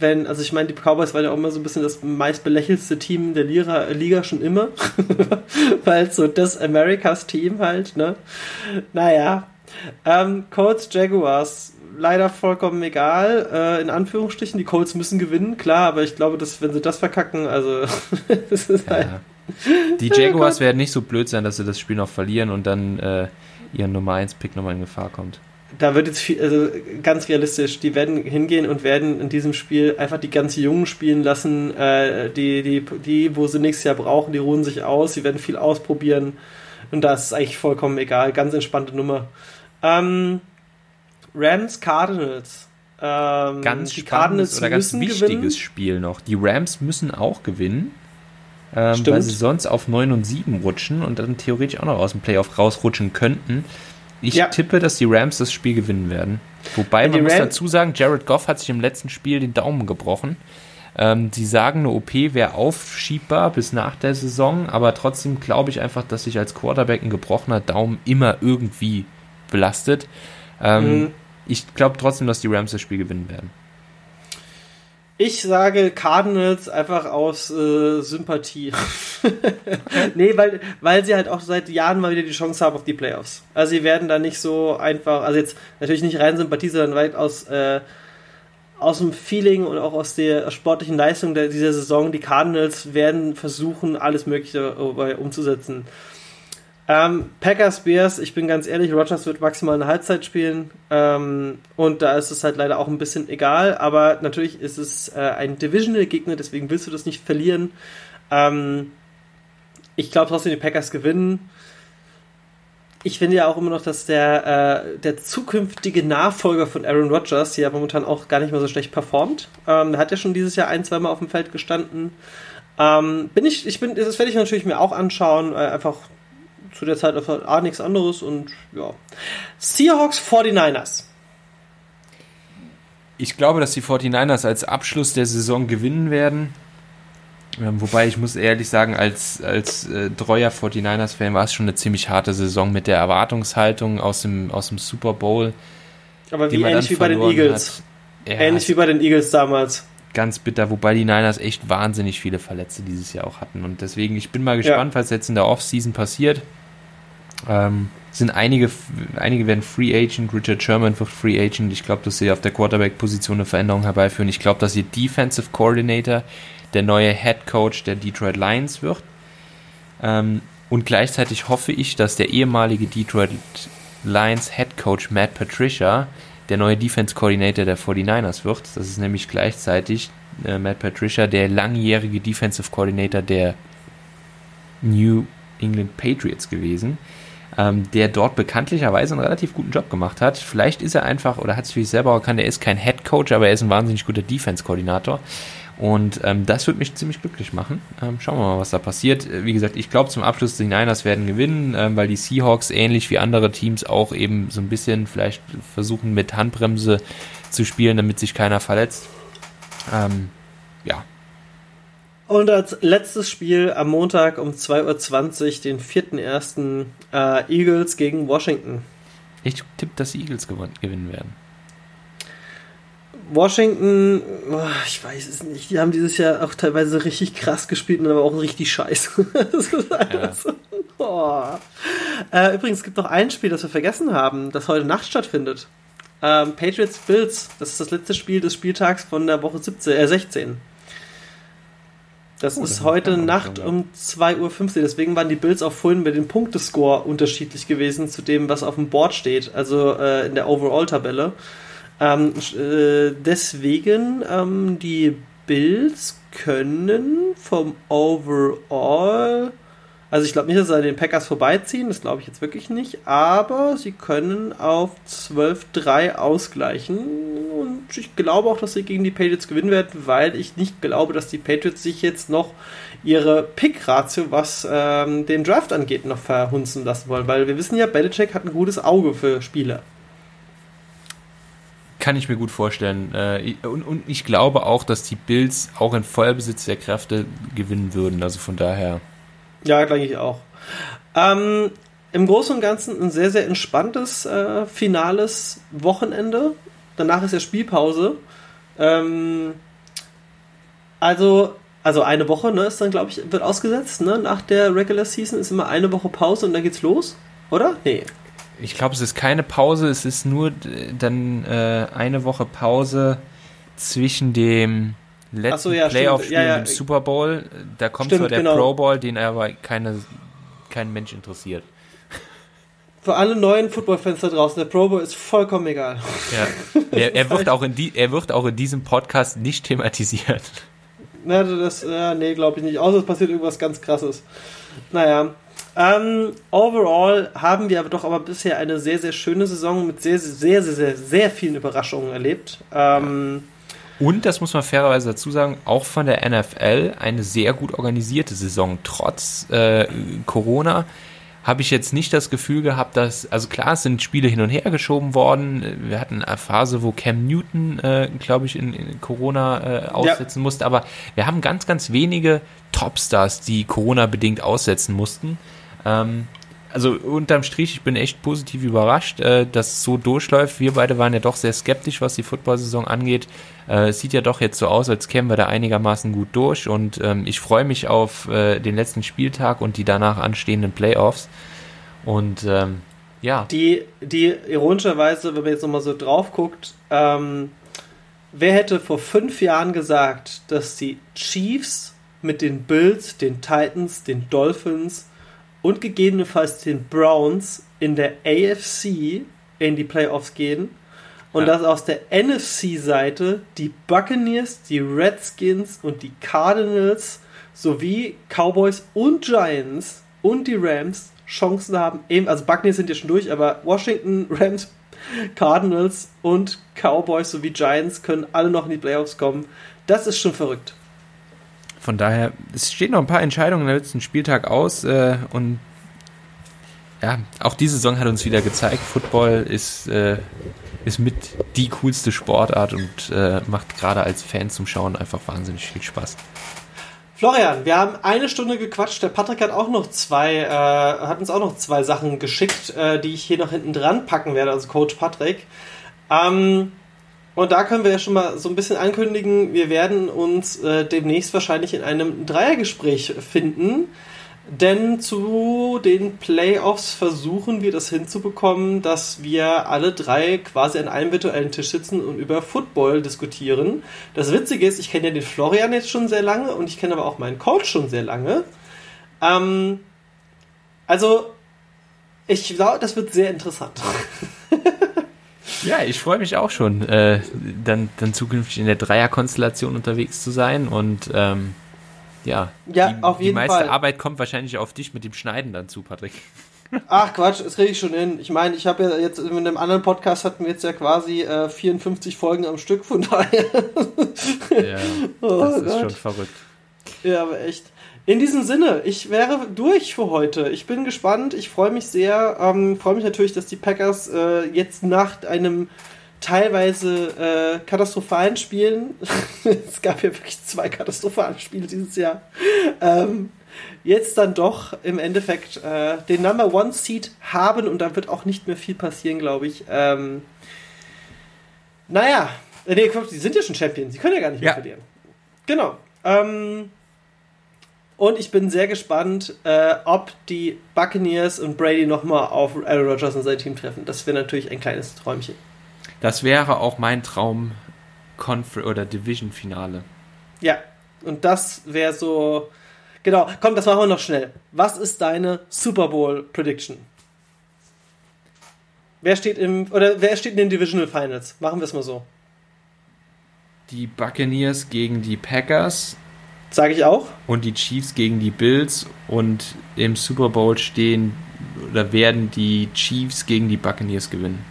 wenn, also ich meine, die Cowboys waren ja auch immer so ein bisschen das meist belächelste Team der Liga, Liga schon immer. Weil so das Americas Team halt, ne? Naja. Ähm, Colts Jaguars, leider vollkommen egal, äh, in Anführungsstrichen. Die Colts müssen gewinnen, klar, aber ich glaube, dass wenn sie das verkacken, also das ist ja. halt. Die Jaguars werden nicht so blöd sein, dass sie das Spiel noch verlieren und dann äh, ihren Nummer 1 Pick nochmal in Gefahr kommt da wird jetzt viel, also ganz realistisch, die werden hingehen und werden in diesem Spiel einfach die ganz Jungen spielen lassen, äh, die, die, die, wo sie nächstes Jahr brauchen, die ruhen sich aus, sie werden viel ausprobieren und das ist eigentlich vollkommen egal, ganz entspannte Nummer. Ähm, Rams Cardinals. Ähm, ganz die Cardinals oder ganz wichtiges gewinnen. Spiel noch. Die Rams müssen auch gewinnen. Ähm, weil sie sonst auf 9 und 7 rutschen und dann theoretisch auch noch aus dem Playoff rausrutschen könnten. Ich ja. tippe, dass die Rams das Spiel gewinnen werden. Wobei man muss dazu sagen, Jared Goff hat sich im letzten Spiel den Daumen gebrochen. Ähm, die sagen, eine OP wäre aufschiebbar bis nach der Saison, aber trotzdem glaube ich einfach, dass sich als Quarterback ein gebrochener Daumen immer irgendwie belastet. Ähm, mhm. Ich glaube trotzdem, dass die Rams das Spiel gewinnen werden. Ich sage Cardinals einfach aus äh, Sympathie. nee, weil, weil sie halt auch seit Jahren mal wieder die Chance haben auf die Playoffs. Also sie werden da nicht so einfach, also jetzt natürlich nicht rein Sympathie, sondern weit aus, äh, aus dem Feeling und auch aus der sportlichen Leistung der, dieser Saison. Die Cardinals werden versuchen, alles Mögliche dabei umzusetzen. Ähm, Packers Bears, ich bin ganz ehrlich, Rogers wird maximal eine Halbzeit spielen ähm, und da ist es halt leider auch ein bisschen egal, aber natürlich ist es äh, ein Divisional-Gegner, deswegen willst du das nicht verlieren. Ähm, ich glaube trotzdem, die Packers gewinnen. Ich finde ja auch immer noch, dass der, äh, der zukünftige Nachfolger von Aaron Rodgers ja momentan auch gar nicht mehr so schlecht performt. Ähm, hat ja schon dieses Jahr ein, zweimal auf dem Feld gestanden. Ähm, bin ich, ich bin, das werde ich natürlich mir auch anschauen, äh, einfach zu der Zeit einfach A, nichts anderes und ja. Seahawks 49ers. Ich glaube, dass die 49ers als Abschluss der Saison gewinnen werden. Ähm, wobei ich muss ehrlich sagen, als, als äh, treuer 49ers-Fan war es schon eine ziemlich harte Saison mit der Erwartungshaltung aus dem, aus dem Super Bowl. Aber wie ähnlich wie bei den Eagles. Ja, ähnlich wie bei den Eagles damals. ganz bitter, wobei die Niners echt wahnsinnig viele Verletzte dieses Jahr auch hatten. Und deswegen, ich bin mal gespannt, ja. was jetzt in der Offseason passiert. Ähm, sind einige, einige werden Free Agent, Richard Sherman wird Free Agent. Ich glaube, dass sie auf der Quarterback-Position eine Veränderung herbeiführen. Ich glaube, dass ihr Defensive Coordinator der neue Head Coach der Detroit Lions wird. Ähm, und gleichzeitig hoffe ich, dass der ehemalige Detroit Lions Head Coach Matt Patricia der neue Defense Coordinator der 49ers wird. Das ist nämlich gleichzeitig äh, Matt Patricia, der langjährige Defensive Coordinator der New England Patriots gewesen, ähm, der dort bekanntlicherweise einen relativ guten Job gemacht hat. Vielleicht ist er einfach, oder hat es für sich selber erkannt, er ist kein Head Coach, aber er ist ein wahnsinnig guter Defense Koordinator. Und ähm, das wird mich ziemlich glücklich machen. Ähm, schauen wir mal, was da passiert. Wie gesagt, ich glaube zum Abschluss, die Niners werden gewinnen, ähm, weil die Seahawks ähnlich wie andere Teams auch eben so ein bisschen vielleicht versuchen mit Handbremse zu spielen, damit sich keiner verletzt. Ähm, ja. Und als letztes Spiel am Montag um 2.20 Uhr, den 4.1. Äh, Eagles gegen Washington. Ich tippe, dass die Eagles gewinnen werden. Washington, oh, ich weiß es nicht, die haben dieses Jahr auch teilweise richtig krass gespielt und aber auch richtig scheiße. das ist ja. so, oh. äh, übrigens, es gibt noch ein Spiel, das wir vergessen haben, das heute Nacht stattfindet. Ähm, Patriots Bills, das ist das letzte Spiel des Spieltags von der Woche 17, äh, 16. Das oh, ist das heute Nacht um 2.15 Uhr. Deswegen waren die Bills auch vorhin mit dem Punktescore unterschiedlich gewesen zu dem, was auf dem Board steht, also äh, in der Overall-Tabelle. Ähm, äh, deswegen, ähm, die Bills können vom Overall, also ich glaube nicht, dass sie an den Packers vorbeiziehen, das glaube ich jetzt wirklich nicht, aber sie können auf 12-3 ausgleichen und ich glaube auch, dass sie gegen die Patriots gewinnen werden, weil ich nicht glaube, dass die Patriots sich jetzt noch ihre Pick-Ratio, was ähm, den Draft angeht, noch verhunzen lassen wollen, weil wir wissen ja, Belichick hat ein gutes Auge für Spieler. Kann ich mir gut vorstellen. Äh, und, und ich glaube auch, dass die Bills auch in Vollbesitz der Kräfte gewinnen würden. Also von daher. Ja, denke ich auch. Ähm, Im Großen und Ganzen ein sehr, sehr entspanntes äh, finales Wochenende. Danach ist ja Spielpause. Ähm, also, also eine Woche, ne, ist dann, glaube ich, wird ausgesetzt, ne? Nach der Regular Season ist immer eine Woche Pause und dann geht's los, oder? Nee ich glaube, es ist keine Pause, es ist nur dann äh, eine Woche Pause zwischen dem letzten so, ja, Playoff-Spiel ja, ja. im Super Bowl. Da kommt stimmt, zwar der genau. Pro Bowl, den aber keine, kein Mensch interessiert. Für alle neuen Football-Fans da draußen, der Pro Bowl ist vollkommen egal. Ja. Er, er, wird auch in die, er wird auch in diesem Podcast nicht thematisiert. Na, das, ja, nee, glaube ich nicht. Außer es passiert irgendwas ganz krasses. Naja, ähm, overall haben wir aber doch aber bisher eine sehr, sehr schöne Saison mit sehr, sehr, sehr, sehr, sehr vielen Überraschungen erlebt. Ähm, und, das muss man fairerweise dazu sagen, auch von der NFL eine sehr gut organisierte Saison. Trotz äh, Corona habe ich jetzt nicht das Gefühl gehabt, dass, also klar, es sind Spiele hin und her geschoben worden. Wir hatten eine Phase, wo Cam Newton, äh, glaube ich, in, in Corona äh, aussetzen ja. musste, aber wir haben ganz, ganz wenige Topstars, die Corona-bedingt aussetzen mussten. Ähm, also unterm Strich, ich bin echt positiv überrascht, äh, dass es so durchläuft. Wir beide waren ja doch sehr skeptisch, was die Football-Saison angeht. Äh, es sieht ja doch jetzt so aus, als kämen wir da einigermaßen gut durch und ähm, ich freue mich auf äh, den letzten Spieltag und die danach anstehenden Playoffs. Und ähm, ja. Die, die ironischerweise, wenn man jetzt nochmal so drauf guckt, ähm, wer hätte vor fünf Jahren gesagt, dass die Chiefs mit den Bills, den Titans, den Dolphins und gegebenenfalls den Browns in der AFC in die Playoffs gehen und ja. dass aus der NFC-Seite die Buccaneers, die Redskins und die Cardinals sowie Cowboys und Giants und die Rams Chancen haben. also Buccaneers sind ja schon durch, aber Washington, Rams, Cardinals und Cowboys sowie Giants können alle noch in die Playoffs kommen. Das ist schon verrückt. Von daher, es stehen noch ein paar Entscheidungen am letzten Spieltag aus äh, und ja, auch diese Saison hat uns wieder gezeigt, Football ist, äh, ist mit die coolste Sportart und äh, macht gerade als Fan zum Schauen einfach wahnsinnig viel Spaß. Florian, wir haben eine Stunde gequatscht. Der Patrick hat auch noch zwei, äh, hat uns auch noch zwei Sachen geschickt, äh, die ich hier noch hinten dran packen werde, also Coach Patrick. Ähm, Und da können wir ja schon mal so ein bisschen ankündigen, wir werden uns äh, demnächst wahrscheinlich in einem Dreiergespräch finden. Denn zu den Playoffs versuchen wir das hinzubekommen, dass wir alle drei quasi an einem virtuellen Tisch sitzen und über Football diskutieren. Das Witzige ist, ich kenne ja den Florian jetzt schon sehr lange und ich kenne aber auch meinen Coach schon sehr lange. Ähm, also, ich glaube, das wird sehr interessant. Ja, ich freue mich auch schon, äh, dann, dann zukünftig in der Dreierkonstellation unterwegs zu sein und ähm, ja, ja die, auf jeden die meiste Fall. Arbeit kommt wahrscheinlich auf dich mit dem Schneiden dann zu, Patrick. Ach Quatsch, das kriege ich schon hin. Ich meine, ich habe ja jetzt in einem anderen Podcast hatten wir jetzt ja quasi äh, 54 Folgen am Stück, von daher. Ja, Oh das ist Gott. schon verrückt. Ja, aber echt. In diesem Sinne, ich wäre durch für heute. Ich bin gespannt. Ich freue mich sehr. Ähm, freue mich natürlich, dass die Packers äh, jetzt nach einem teilweise äh, katastrophalen Spielen, es gab ja wirklich zwei katastrophale Spiele dieses Jahr, ähm, jetzt dann doch im Endeffekt äh, den Number One Seed haben und da wird auch nicht mehr viel passieren, glaube ich. Ähm, naja, äh, nee, die sind ja schon Champions, die können ja gar nicht mehr Ja. verlieren. Genau. Ähm, und ich bin sehr gespannt, äh, ob die Buccaneers und Brady nochmal auf Aaron Rodgers und sein Team treffen. Das wäre natürlich ein kleines Träumchen. Das wäre auch mein Traum Confer oder Division Finale. Ja, und das wäre so. Genau, komm, das machen wir noch schnell. Was ist deine Super Bowl Prediction? Wer steht im oder wer steht in den Divisional Finals? Machen wir es mal so. Die Buccaneers gegen die Packers Sage ich auch. und die Chiefs gegen die Bills und im Super Bowl stehen oder werden die Chiefs gegen die Buccaneers gewinnen.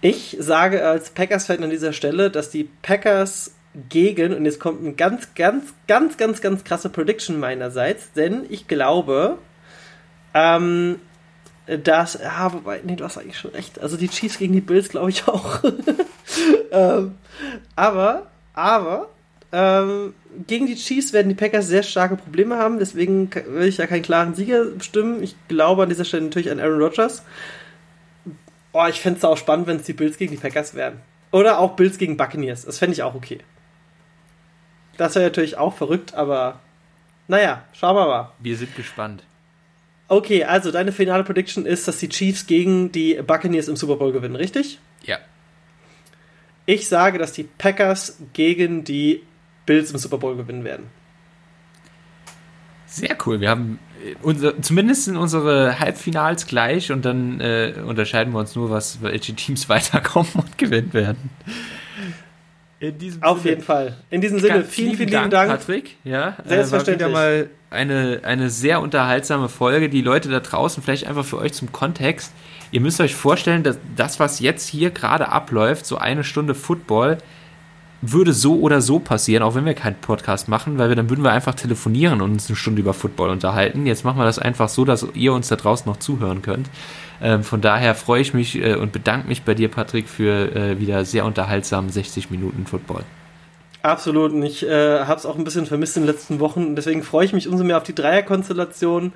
Ich sage als Packers-Fan an dieser Stelle, dass die Packers gegen, und jetzt kommt eine ganz, ganz, ganz, ganz, ganz krasse Prediction meinerseits, denn ich glaube, ähm, dass, ja, wobei, nee, du hast eigentlich schon recht. Also die Chiefs gegen die Bills glaube ich auch. ähm, aber, aber, ähm, gegen die Chiefs werden die Packers sehr starke Probleme haben, deswegen will ich da keinen klaren Sieger bestimmen. Ich glaube an dieser Stelle natürlich an Aaron Rodgers. Oh, ich fände es auch spannend, wenn es die Bills gegen die Packers wären. Oder auch Bills gegen Buccaneers. Das fände ich auch okay. Das wäre natürlich auch verrückt, aber naja, schauen wir mal. Wir sind gespannt. Okay, also deine finale Prediction ist, dass die Chiefs gegen die Buccaneers im Super Bowl gewinnen, richtig? Ja. Ich sage, dass die Packers gegen die Bills im Super Bowl gewinnen werden. Sehr cool. Wir haben äh, unser, zumindest in unsere Halbfinals gleich und dann äh, unterscheiden wir uns nur, was welche Teams weiterkommen und gewinnen werden. In diesem Auf Sinne, jeden Fall. In diesem Sinne, vielen, vielen lieben Dank. Patrick. Ja, Selbstverständlich. Äh, war wieder mal eine, eine sehr unterhaltsame Folge. Die Leute da draußen, vielleicht einfach für euch zum Kontext. Ihr müsst euch vorstellen, dass das, was jetzt hier gerade abläuft, so eine Stunde Football, würde so oder so passieren, auch wenn wir keinen Podcast machen, weil wir dann würden wir einfach telefonieren und uns eine Stunde über Football unterhalten. Jetzt machen wir das einfach so, dass ihr uns da draußen noch zuhören könnt. Ähm, von daher freue ich mich äh, und bedanke mich bei dir, Patrick, für äh, wieder sehr unterhaltsamen 60 Minuten Football. Absolut. Und ich äh, habe es auch ein bisschen vermisst in den letzten Wochen. Deswegen freue ich mich umso mehr auf die Dreierkonstellation.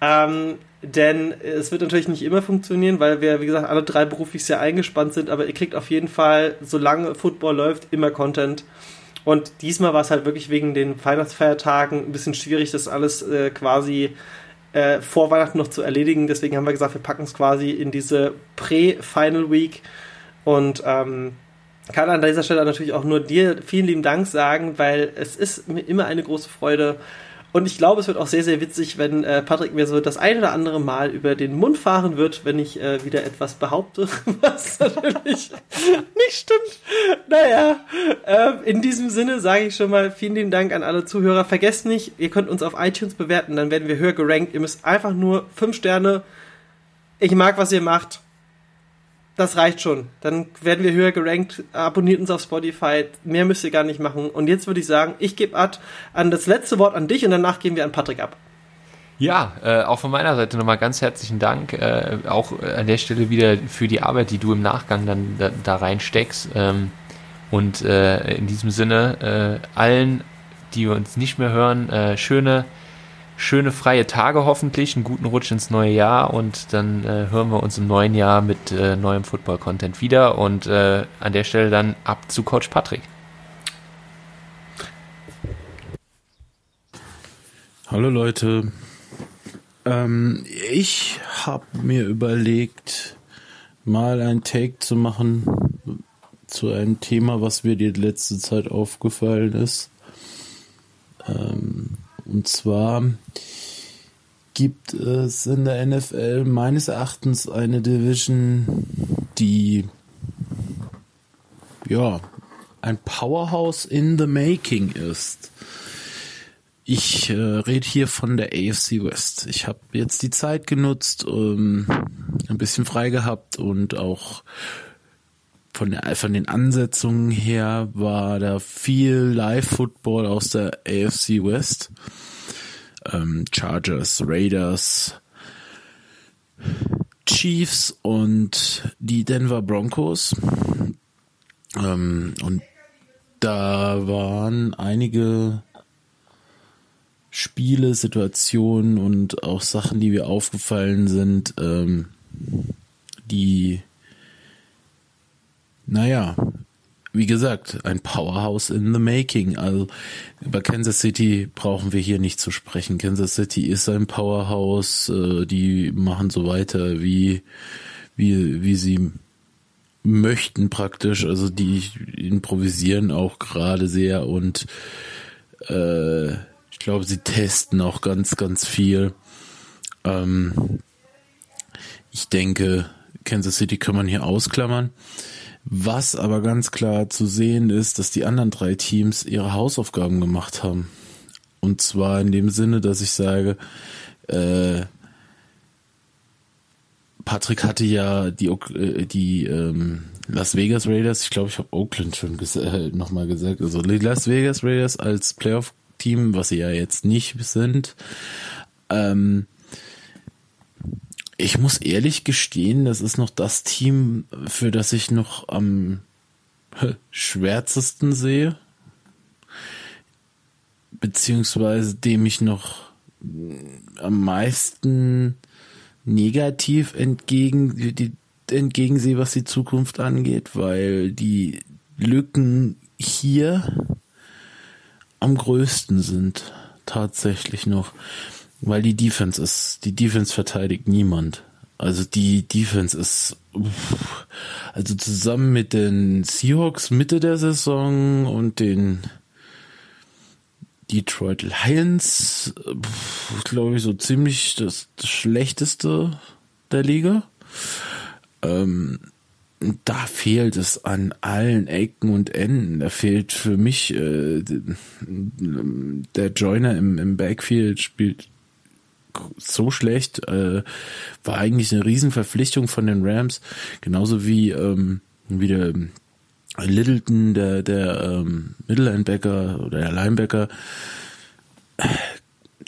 Ähm, denn es wird natürlich nicht immer funktionieren, weil wir, wie gesagt, alle drei beruflich sehr eingespannt sind. Aber ihr kriegt auf jeden Fall, solange Football läuft, immer Content. Und diesmal war es halt wirklich wegen den Weihnachtsfeiertagen ein bisschen schwierig, das alles äh, quasi äh, vor Weihnachten noch zu erledigen. Deswegen haben wir gesagt, wir packen es quasi in diese Prä-Final Week. Und ähm, kann an dieser Stelle natürlich auch nur dir vielen lieben Dank sagen, weil es ist mir immer eine große Freude. Und ich glaube, es wird auch sehr, sehr witzig, wenn äh, Patrick mir so das ein oder andere Mal über den Mund fahren wird, wenn ich äh, wieder etwas behaupte, was natürlich nicht stimmt. Naja, äh, in diesem Sinne sage ich schon mal vielen lieben Dank an alle Zuhörer. Vergesst nicht, ihr könnt uns auf iTunes bewerten, dann werden wir höher gerankt. Ihr müsst einfach nur fünf Sterne. Ich mag, was ihr macht. Das reicht schon. Dann werden wir höher gerankt. Abonniert uns auf Spotify. Mehr müsst ihr gar nicht machen. Und jetzt würde ich sagen, ich gebe an das letzte Wort an dich und danach gehen wir an Patrick ab. Ja, äh, auch von meiner Seite nochmal ganz herzlichen Dank. Äh, auch an der Stelle wieder für die Arbeit, die du im Nachgang dann da, da reinsteckst. Ähm, und äh, in diesem Sinne, äh, allen, die uns nicht mehr hören, äh, schöne, schöne freie Tage hoffentlich, einen guten Rutsch ins neue Jahr und dann äh, hören wir uns im neuen Jahr mit äh, neuem Football-Content wieder und äh, an der Stelle dann ab zu Coach Patrick. Hallo Leute, ähm, ich habe mir überlegt, mal ein Take zu machen zu einem Thema, was mir die letzte Zeit aufgefallen ist. Ähm, und zwar gibt es in der NFL meines Erachtens eine Division, die ja ein Powerhouse in the making ist. Ich äh, rede hier von der AFC West. Ich habe jetzt die Zeit genutzt, ähm, ein bisschen frei gehabt und auch von, der, von den Ansetzungen her war da viel Live-Football aus der AFC West. Ähm, Chargers, Raiders, Chiefs und die Denver Broncos. Ähm, und da waren einige Spiele, Situationen und auch Sachen, die mir aufgefallen sind, ähm, die, naja, wie gesagt, ein Powerhouse in the making. Also über Kansas City brauchen wir hier nicht zu sprechen. Kansas City ist ein Powerhouse, äh, die machen so weiter, wie, wie, wie sie möchten praktisch. Also die improvisieren auch gerade sehr und äh, ich glaube, sie testen auch ganz, ganz viel. Ähm, ich denke, Kansas City kann man hier ausklammern. Was aber ganz klar zu sehen ist, dass die anderen drei Teams ihre Hausaufgaben gemacht haben. Und zwar in dem Sinne, dass ich sage, äh, Patrick hatte ja die, äh, die ähm, Las Vegas Raiders, ich glaube, ich habe Oakland schon ges äh, nochmal gesagt, also die Las Vegas Raiders als Playoff Team, was sie ja jetzt nicht sind. Ähm, ich muss ehrlich gestehen, das ist noch das Team, für das ich noch am schwärzesten sehe. Beziehungsweise dem ich noch am meisten negativ entgegen, die, entgegensehe, was die Zukunft angeht, weil die Lücken hier am größten sind. Tatsächlich noch. Weil die Defense ist, die Defense verteidigt niemand. Also die Defense ist, also zusammen mit den Seahawks Mitte der Saison und den Detroit Lions, glaube ich, so ziemlich das, das schlechteste der Liga. Ähm, da fehlt es an allen Ecken und Enden. Da fehlt für mich äh, der Joiner im, im Backfield spielt so schlecht. Äh, war eigentlich eine Riesenverpflichtung von den Rams, genauso wie ähm, wie der Littleton, der der ähm, Mittellinebacker oder der Linebacker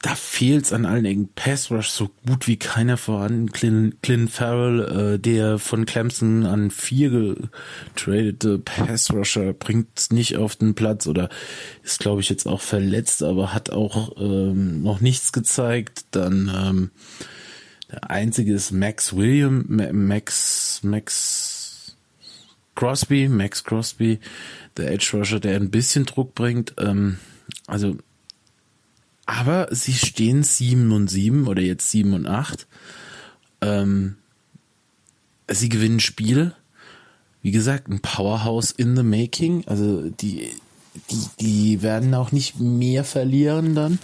da fehlt's an allen Ecken. Pass Rush so gut wie keiner vorhanden. Clint, Clint Farrell, äh, der von Clemson an vier getradete Pass Rusher, bringt's nicht auf den Platz oder ist, glaube ich, jetzt auch verletzt, aber hat auch ähm, noch nichts gezeigt. Dann ähm, der einzige ist Max William, Max, Max Crosby, Max Crosby, der Edge Rusher, der ein bisschen Druck bringt. Ähm, also aber sie stehen 7 und 7 oder jetzt 7 und 8. Ähm, sie gewinnen Spiele. Wie gesagt, ein Powerhouse in the making. Also die, die, die werden auch nicht mehr verlieren dann.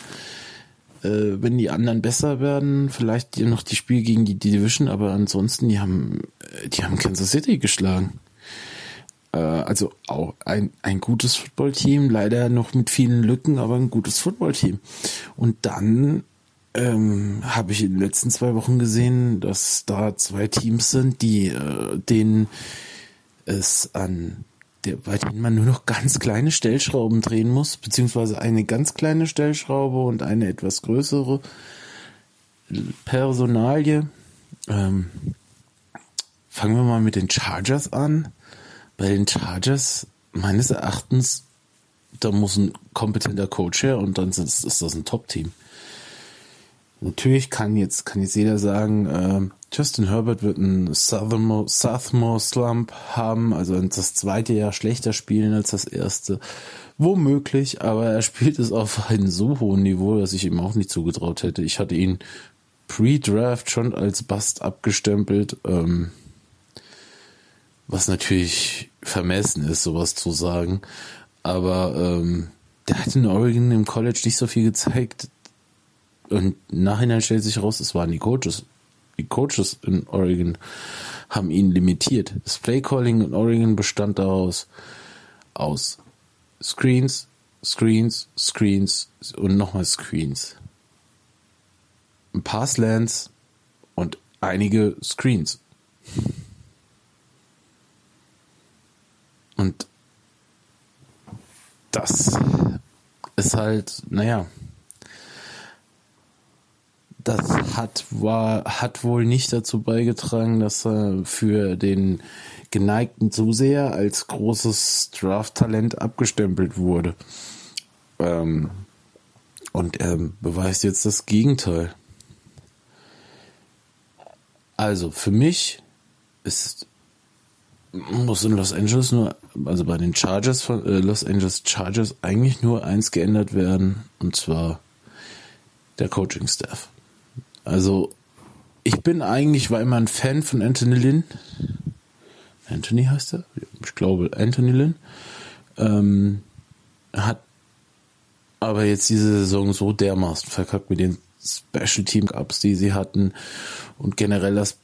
Äh, wenn die anderen besser werden, vielleicht noch die Spiele gegen die Division, aber ansonsten, die haben, die haben Kansas City geschlagen. Äh, also auch ein, ein gutes Footballteam, leider noch mit vielen Lücken, aber ein gutes Footballteam. Und dann ähm, habe ich in den letzten zwei Wochen gesehen, dass da zwei Teams sind, die äh, denen es an der, bei denen man nur noch ganz kleine Stellschrauben drehen muss, beziehungsweise eine ganz kleine Stellschraube und eine etwas größere Personalie. Ähm, fangen wir mal mit den Chargers an bei den Chargers meines Erachtens, da muss ein kompetenter Coach her und dann ist, ist das ein Top-Team. natürlich kann jetzt, kann jetzt jeder sagen, äh, Justin Herbert wird einen Sophomore, Sophomore Slump haben, also das zweite Jahr schlechter spielen als das erste. Womöglich, aber er spielt es auf einem so hohen Niveau, dass ich ihm auch nicht zugetraut hätte. Ich hatte ihn pre-Draft schon als Bust abgestempelt, ähm, was natürlich vermessen ist, sowas zu sagen. Aber ähm, der hat in Oregon im College nicht so viel gezeigt. Und im Nachhinein stellt sich raus, es waren die Coaches. Die Coaches in Oregon haben ihn limitiert. Das Playcalling in Oregon bestand daraus aus Screens, Screens, Screens und nochmal Screens. Ein paar Slants und einige Screens. Und das ist halt, naja, das hat, war, hat wohl nicht dazu beigetragen, dass er für den geneigten Zuseher als großes Draft-Talent abgestempelt wurde. Ähm, und er beweist jetzt das Gegenteil. Also für mich ist muss in Los Angeles nur, also bei den Chargers von äh, Los Angeles Chargers eigentlich nur eins geändert werden, und zwar der Coaching Staff. Also ich bin eigentlich, war immer ein Fan von Anthony Lynn. Anthony heißt er? Ich glaube Anthony Lynn. Ähm, hat aber jetzt diese Saison so dermaßen verkackt mit den Special Team Ups, die sie hatten und generell das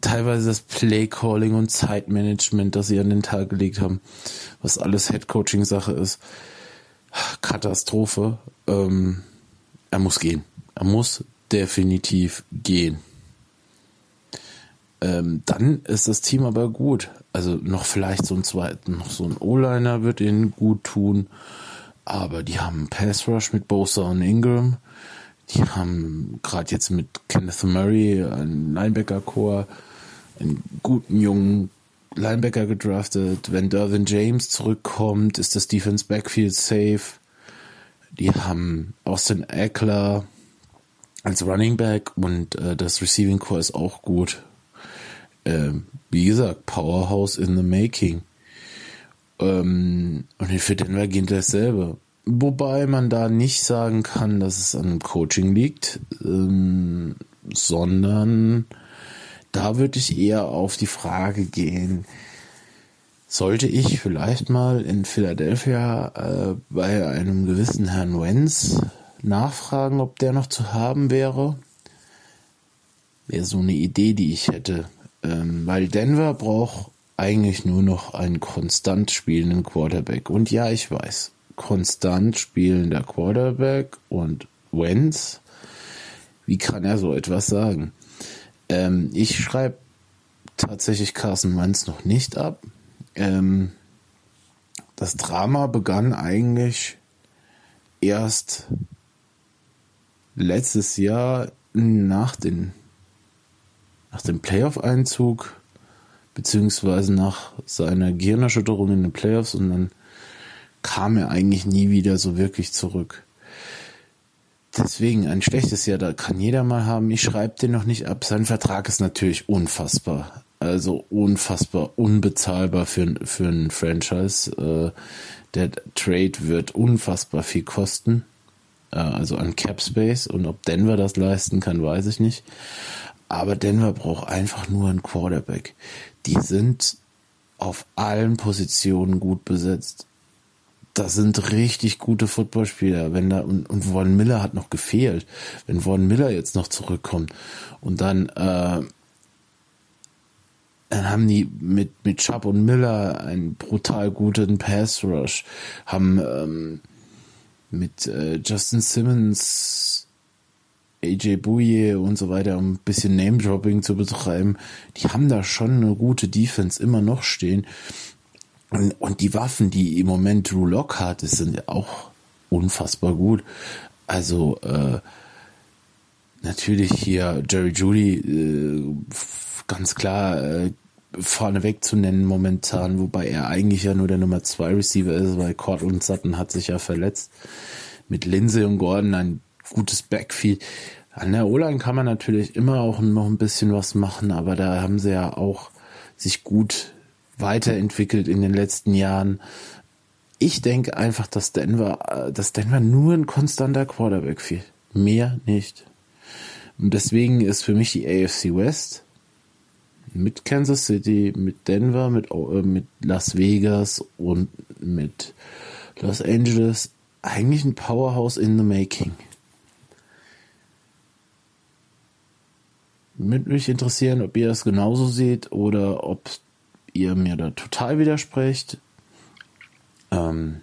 teilweise das Play-Calling und Zeitmanagement, das sie an den Tag gelegt haben, was alles Head-Coaching-Sache ist. Katastrophe. Ähm, er muss gehen. Er muss definitiv gehen. Ähm, dann ist das Team aber gut. Also noch vielleicht so ein zweiten, noch so ein O-Liner wird ihnen gut tun. Aber die haben Pass Rush mit Bosa und Ingram. Die haben gerade jetzt mit Kenneth Murray einen Linebacker-Core, einen guten jungen Linebacker gedraftet. Wenn Dervin James zurückkommt, ist das Defense Backfield safe. Die haben Austin Eckler als Running Back und äh, das Receiving Core ist auch gut. Ähm, wie gesagt, Powerhouse in the making. Ähm, und für Denver geht dasselbe. Wobei man da nicht sagen kann, dass es an dem Coaching liegt, ähm, sondern da würde ich eher auf die Frage gehen, sollte ich vielleicht mal in Philadelphia äh, bei einem gewissen Herrn Wenz nachfragen, ob der noch zu haben wäre? Wäre so eine Idee, die ich hätte. Ähm, weil Denver braucht eigentlich nur noch einen konstant spielenden Quarterback. Und ja, ich weiß, konstant spielender Quarterback und Wentz, wie kann er so etwas sagen? Ähm, ich schreibe tatsächlich Carson Wentz noch nicht ab. Ähm, das Drama begann eigentlich erst letztes Jahr nach, den, nach dem Playoff-Einzug beziehungsweise nach seiner Gehirnerschütterung in den Playoffs und dann kam er eigentlich nie wieder so wirklich zurück. Deswegen ein schlechtes Jahr, da kann jeder mal haben. Ich schreibe den noch nicht ab. Sein Vertrag ist natürlich unfassbar. Also unfassbar unbezahlbar für, für ein Franchise. Äh, der Trade wird unfassbar viel kosten. Äh, also an Cap Space. Und ob Denver das leisten kann, weiß ich nicht. Aber Denver braucht einfach nur einen Quarterback. Die sind auf allen Positionen gut besetzt das sind richtig gute Footballspieler. Wenn da und, und Von Miller hat noch gefehlt. Wenn Von Miller jetzt noch zurückkommt und dann äh, dann haben die mit mit Chubb und Miller einen brutal guten Pass Rush, haben ähm, mit äh, Justin Simmons, AJ Bouye und so weiter, um ein bisschen Name Dropping zu betreiben, die haben da schon eine gute Defense immer noch stehen. Und, und die Waffen, die im Moment Drew Lock hat, sind ja auch unfassbar gut. Also äh, natürlich hier Jerry Judy äh, ganz klar äh, vorneweg zu nennen momentan, wobei er eigentlich ja nur der Nummer 2 Receiver ist, weil Cord und Sutton hat sich ja verletzt. Mit Lindsay und Gordon ein gutes Backfield. An der O-Line kann man natürlich immer auch noch ein bisschen was machen, aber da haben sie ja auch sich gut weiterentwickelt in den letzten Jahren. Ich denke einfach, dass Denver, äh, dass Denver nur ein konstanter Quarterback fehlt. Mehr nicht. Und deswegen ist für mich die AFC West mit Kansas City, mit Denver, mit, äh, mit Las Vegas und mit Los Angeles eigentlich ein Powerhouse in the making. Würde mich interessieren, ob ihr das genauso seht oder ob ihr mir da total widersprecht. Ähm,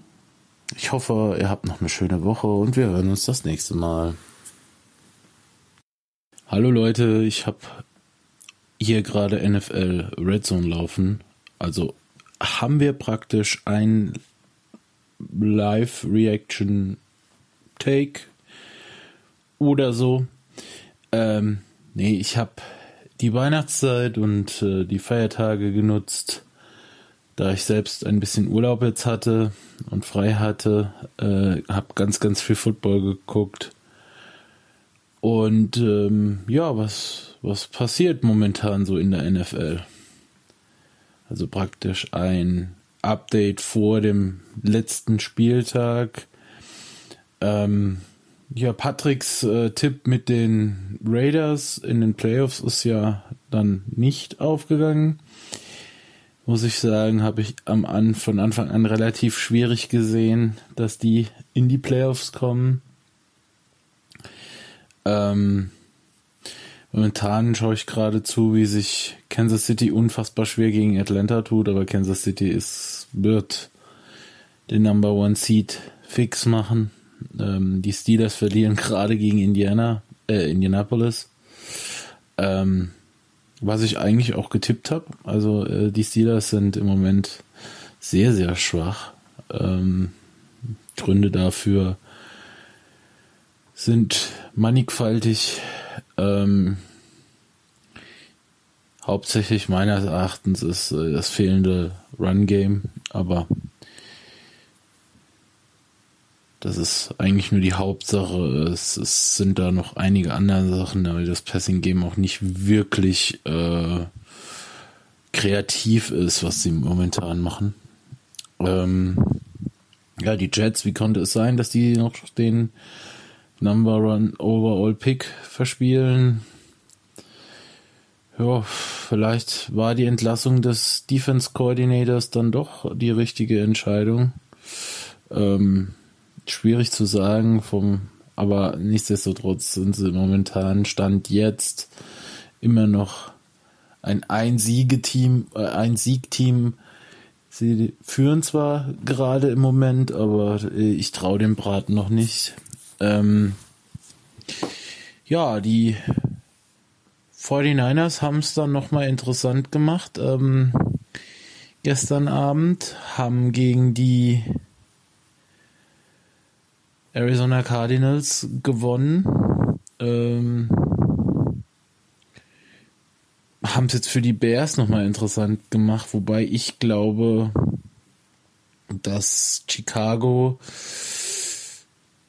ich hoffe, ihr habt noch eine schöne Woche und wir hören uns das nächste Mal. Hallo Leute, ich habe hier gerade NFL Red Zone laufen. Also haben wir praktisch ein Live Reaction Take oder so. Ähm, nee, ich habe die Weihnachtszeit und äh, die Feiertage genutzt, da ich selbst ein bisschen Urlaub jetzt hatte und frei hatte, äh, habe ganz, ganz viel Football geguckt. Und ähm, ja, was, was passiert momentan so in der NFL? Also praktisch ein Update vor dem letzten Spieltag. Ähm, ja, Patricks äh, Tipp mit den Raiders in den Playoffs ist ja dann nicht aufgegangen. Muss ich sagen, habe ich am an, von Anfang an relativ schwierig gesehen, dass die in die Playoffs kommen. Ähm, momentan schaue ich gerade zu, wie sich Kansas City unfassbar schwer gegen Atlanta tut, aber Kansas City ist, wird den Number One Seed fix machen. Ähm, die Steelers verlieren gerade gegen Indiana, äh, Indianapolis. Ähm, was ich eigentlich auch getippt habe. Also äh, die Steelers sind im Moment sehr, sehr schwach. Ähm, Gründe dafür sind mannigfaltig. Ähm, hauptsächlich meines Erachtens ist äh, das fehlende Run-Game, aber das ist eigentlich nur die Hauptsache. Es, es sind da noch einige andere Sachen, weil das Passing Game auch nicht wirklich äh, kreativ ist, was sie momentan machen. Ähm, ja, die Jets, wie konnte es sein, dass die noch den Number One Overall Pick verspielen? Ja, vielleicht war die Entlassung des Defense Coordinators dann doch die richtige Entscheidung. Ähm, schwierig zu sagen, vom, aber nichtsdestotrotz sind sie momentan Stand jetzt immer noch ein Ein-Siege-Team, äh, ein Siegteam. Sie führen zwar gerade im Moment, aber ich traue dem Braten noch nicht. Ähm, ja, die 49ers haben es dann nochmal interessant gemacht. Ähm, gestern Abend haben gegen die Arizona Cardinals gewonnen. Ähm, haben es jetzt für die Bears nochmal interessant gemacht, wobei ich glaube, dass Chicago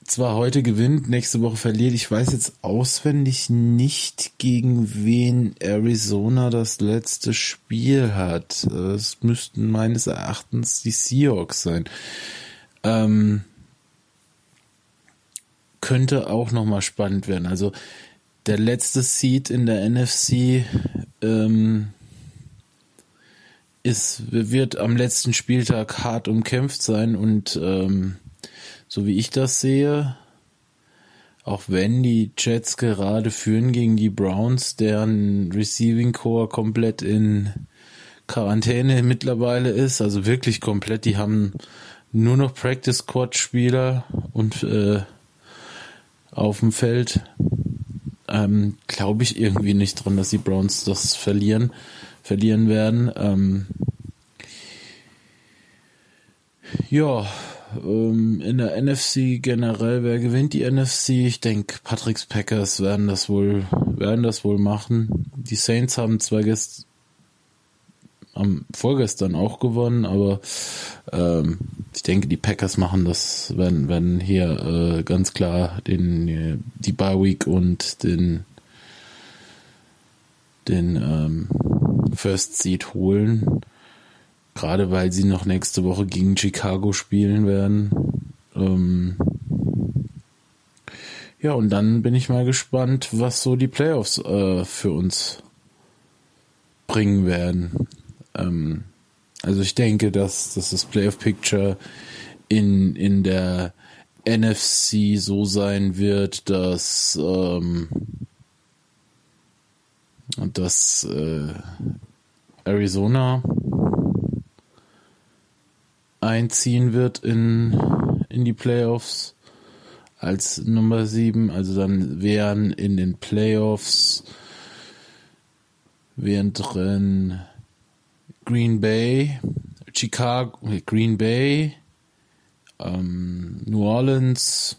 zwar heute gewinnt, nächste Woche verliert. Ich weiß jetzt auswendig nicht, gegen wen Arizona das letzte Spiel hat. Es müssten meines Erachtens die Seahawks sein. Ähm, könnte auch nochmal spannend werden. Also der letzte Seed in der NFC ähm, ist, wird am letzten Spieltag hart umkämpft sein und ähm, so wie ich das sehe, auch wenn die Jets gerade führen gegen die Browns, deren Receiving Core komplett in Quarantäne mittlerweile ist, also wirklich komplett, die haben nur noch Practice Squad Spieler und äh, auf dem Feld. Ähm, Glaube ich irgendwie nicht dran, dass die Browns das verlieren, verlieren werden. Ähm, ja, ähm, in der NFC generell, wer gewinnt die NFC? Ich denke, Patrick's Packers werden das wohl, werden das wohl machen. Die Saints haben zwar gest am vorgestern auch gewonnen, aber ähm, ich denke, die Packers machen das, werden, werden hier äh, ganz klar den die Bye Week und den den ähm, First Seed holen. Gerade weil sie noch nächste Woche gegen Chicago spielen werden. Ähm, ja, und dann bin ich mal gespannt, was so die Playoffs äh, für uns bringen werden. Ähm, also ich denke, dass, dass das Playoff Picture in, in der NFC so sein wird, dass, ähm, dass äh, Arizona einziehen wird in, in die Playoffs als Nummer 7. Also dann wären in den Playoffs wären drin Green Bay, Chicago, Green Bay, ähm, New Orleans,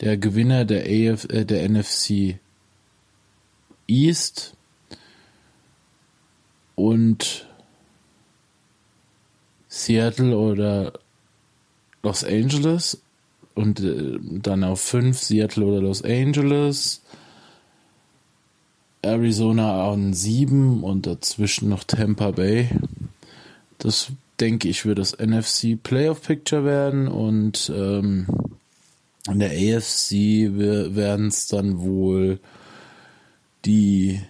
der Gewinner der AF, äh, der NFC East. Und Seattle oder Los Angeles. Und äh, dann auf 5 Seattle oder Los Angeles. Arizona an 7 und dazwischen noch Tampa Bay. Das denke ich wird das NFC Playoff Picture werden und ähm, in der AFC werden es dann wohl die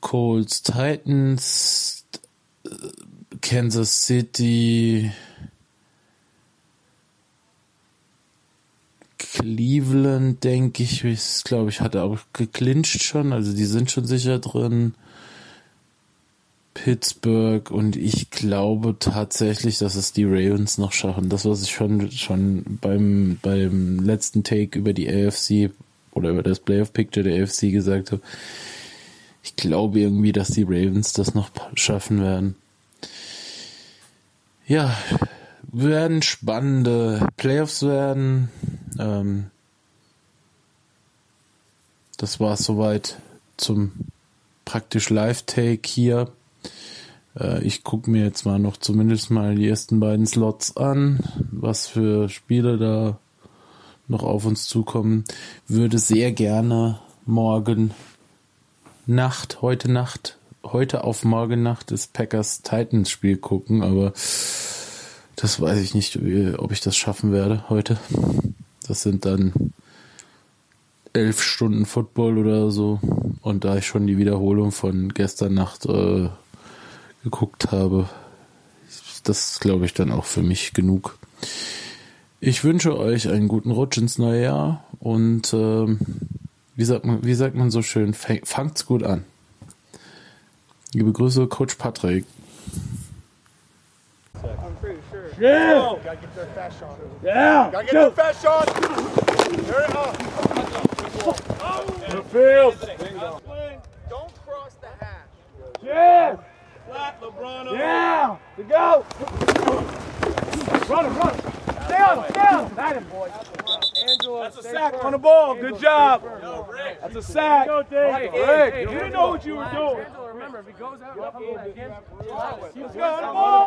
Colts Titans, Kansas City, Cleveland, denke ich, glaube ich, hat auch geclincht schon, also die sind schon sicher drin. Pittsburgh und ich glaube tatsächlich, dass es die Ravens noch schaffen. Das, was ich schon, schon beim, beim letzten Take über die AFC oder über das Playoff Picture der AFC gesagt habe. Ich glaube irgendwie, dass die Ravens das noch schaffen werden. Ja, werden spannende Playoffs werden. Ähm, das war es soweit zum praktisch Live-Take hier. Äh, ich gucke mir jetzt mal noch zumindest mal die ersten beiden Slots an, was für Spiele da noch auf uns zukommen. Würde sehr gerne morgen Nacht, heute Nacht, heute auf morgen Nacht das Packers Titans Spiel gucken, aber das weiß ich nicht, ob ich das schaffen werde heute. Das sind dann elf Stunden Football oder so. Und da ich schon die Wiederholung von gestern Nacht äh, geguckt habe. Das glaube ich, dann auch für mich genug. Ich wünsche euch einen guten Rutsch ins neue Jahr und äh, wie, sagt man, wie sagt man so schön, fangt's gut an. Liebe Grüße, Coach Patrick. Yeah! Oh, gotta get their fast shot. Yeah! Gotta get their fast shot! There it up! The field! Don't cross the hash. Yeah! Flat, LeBron. Yeah! To go! Run him, run him. Stay on him, stay on him. That him, boy. Angela, That's a sack first. on the ball. Good job. Yo, Rick. That's a sack. Go, Dave. Rick, Rick, you didn't know what you were doing. Angela, remember, if he goes out, let's go. The ball.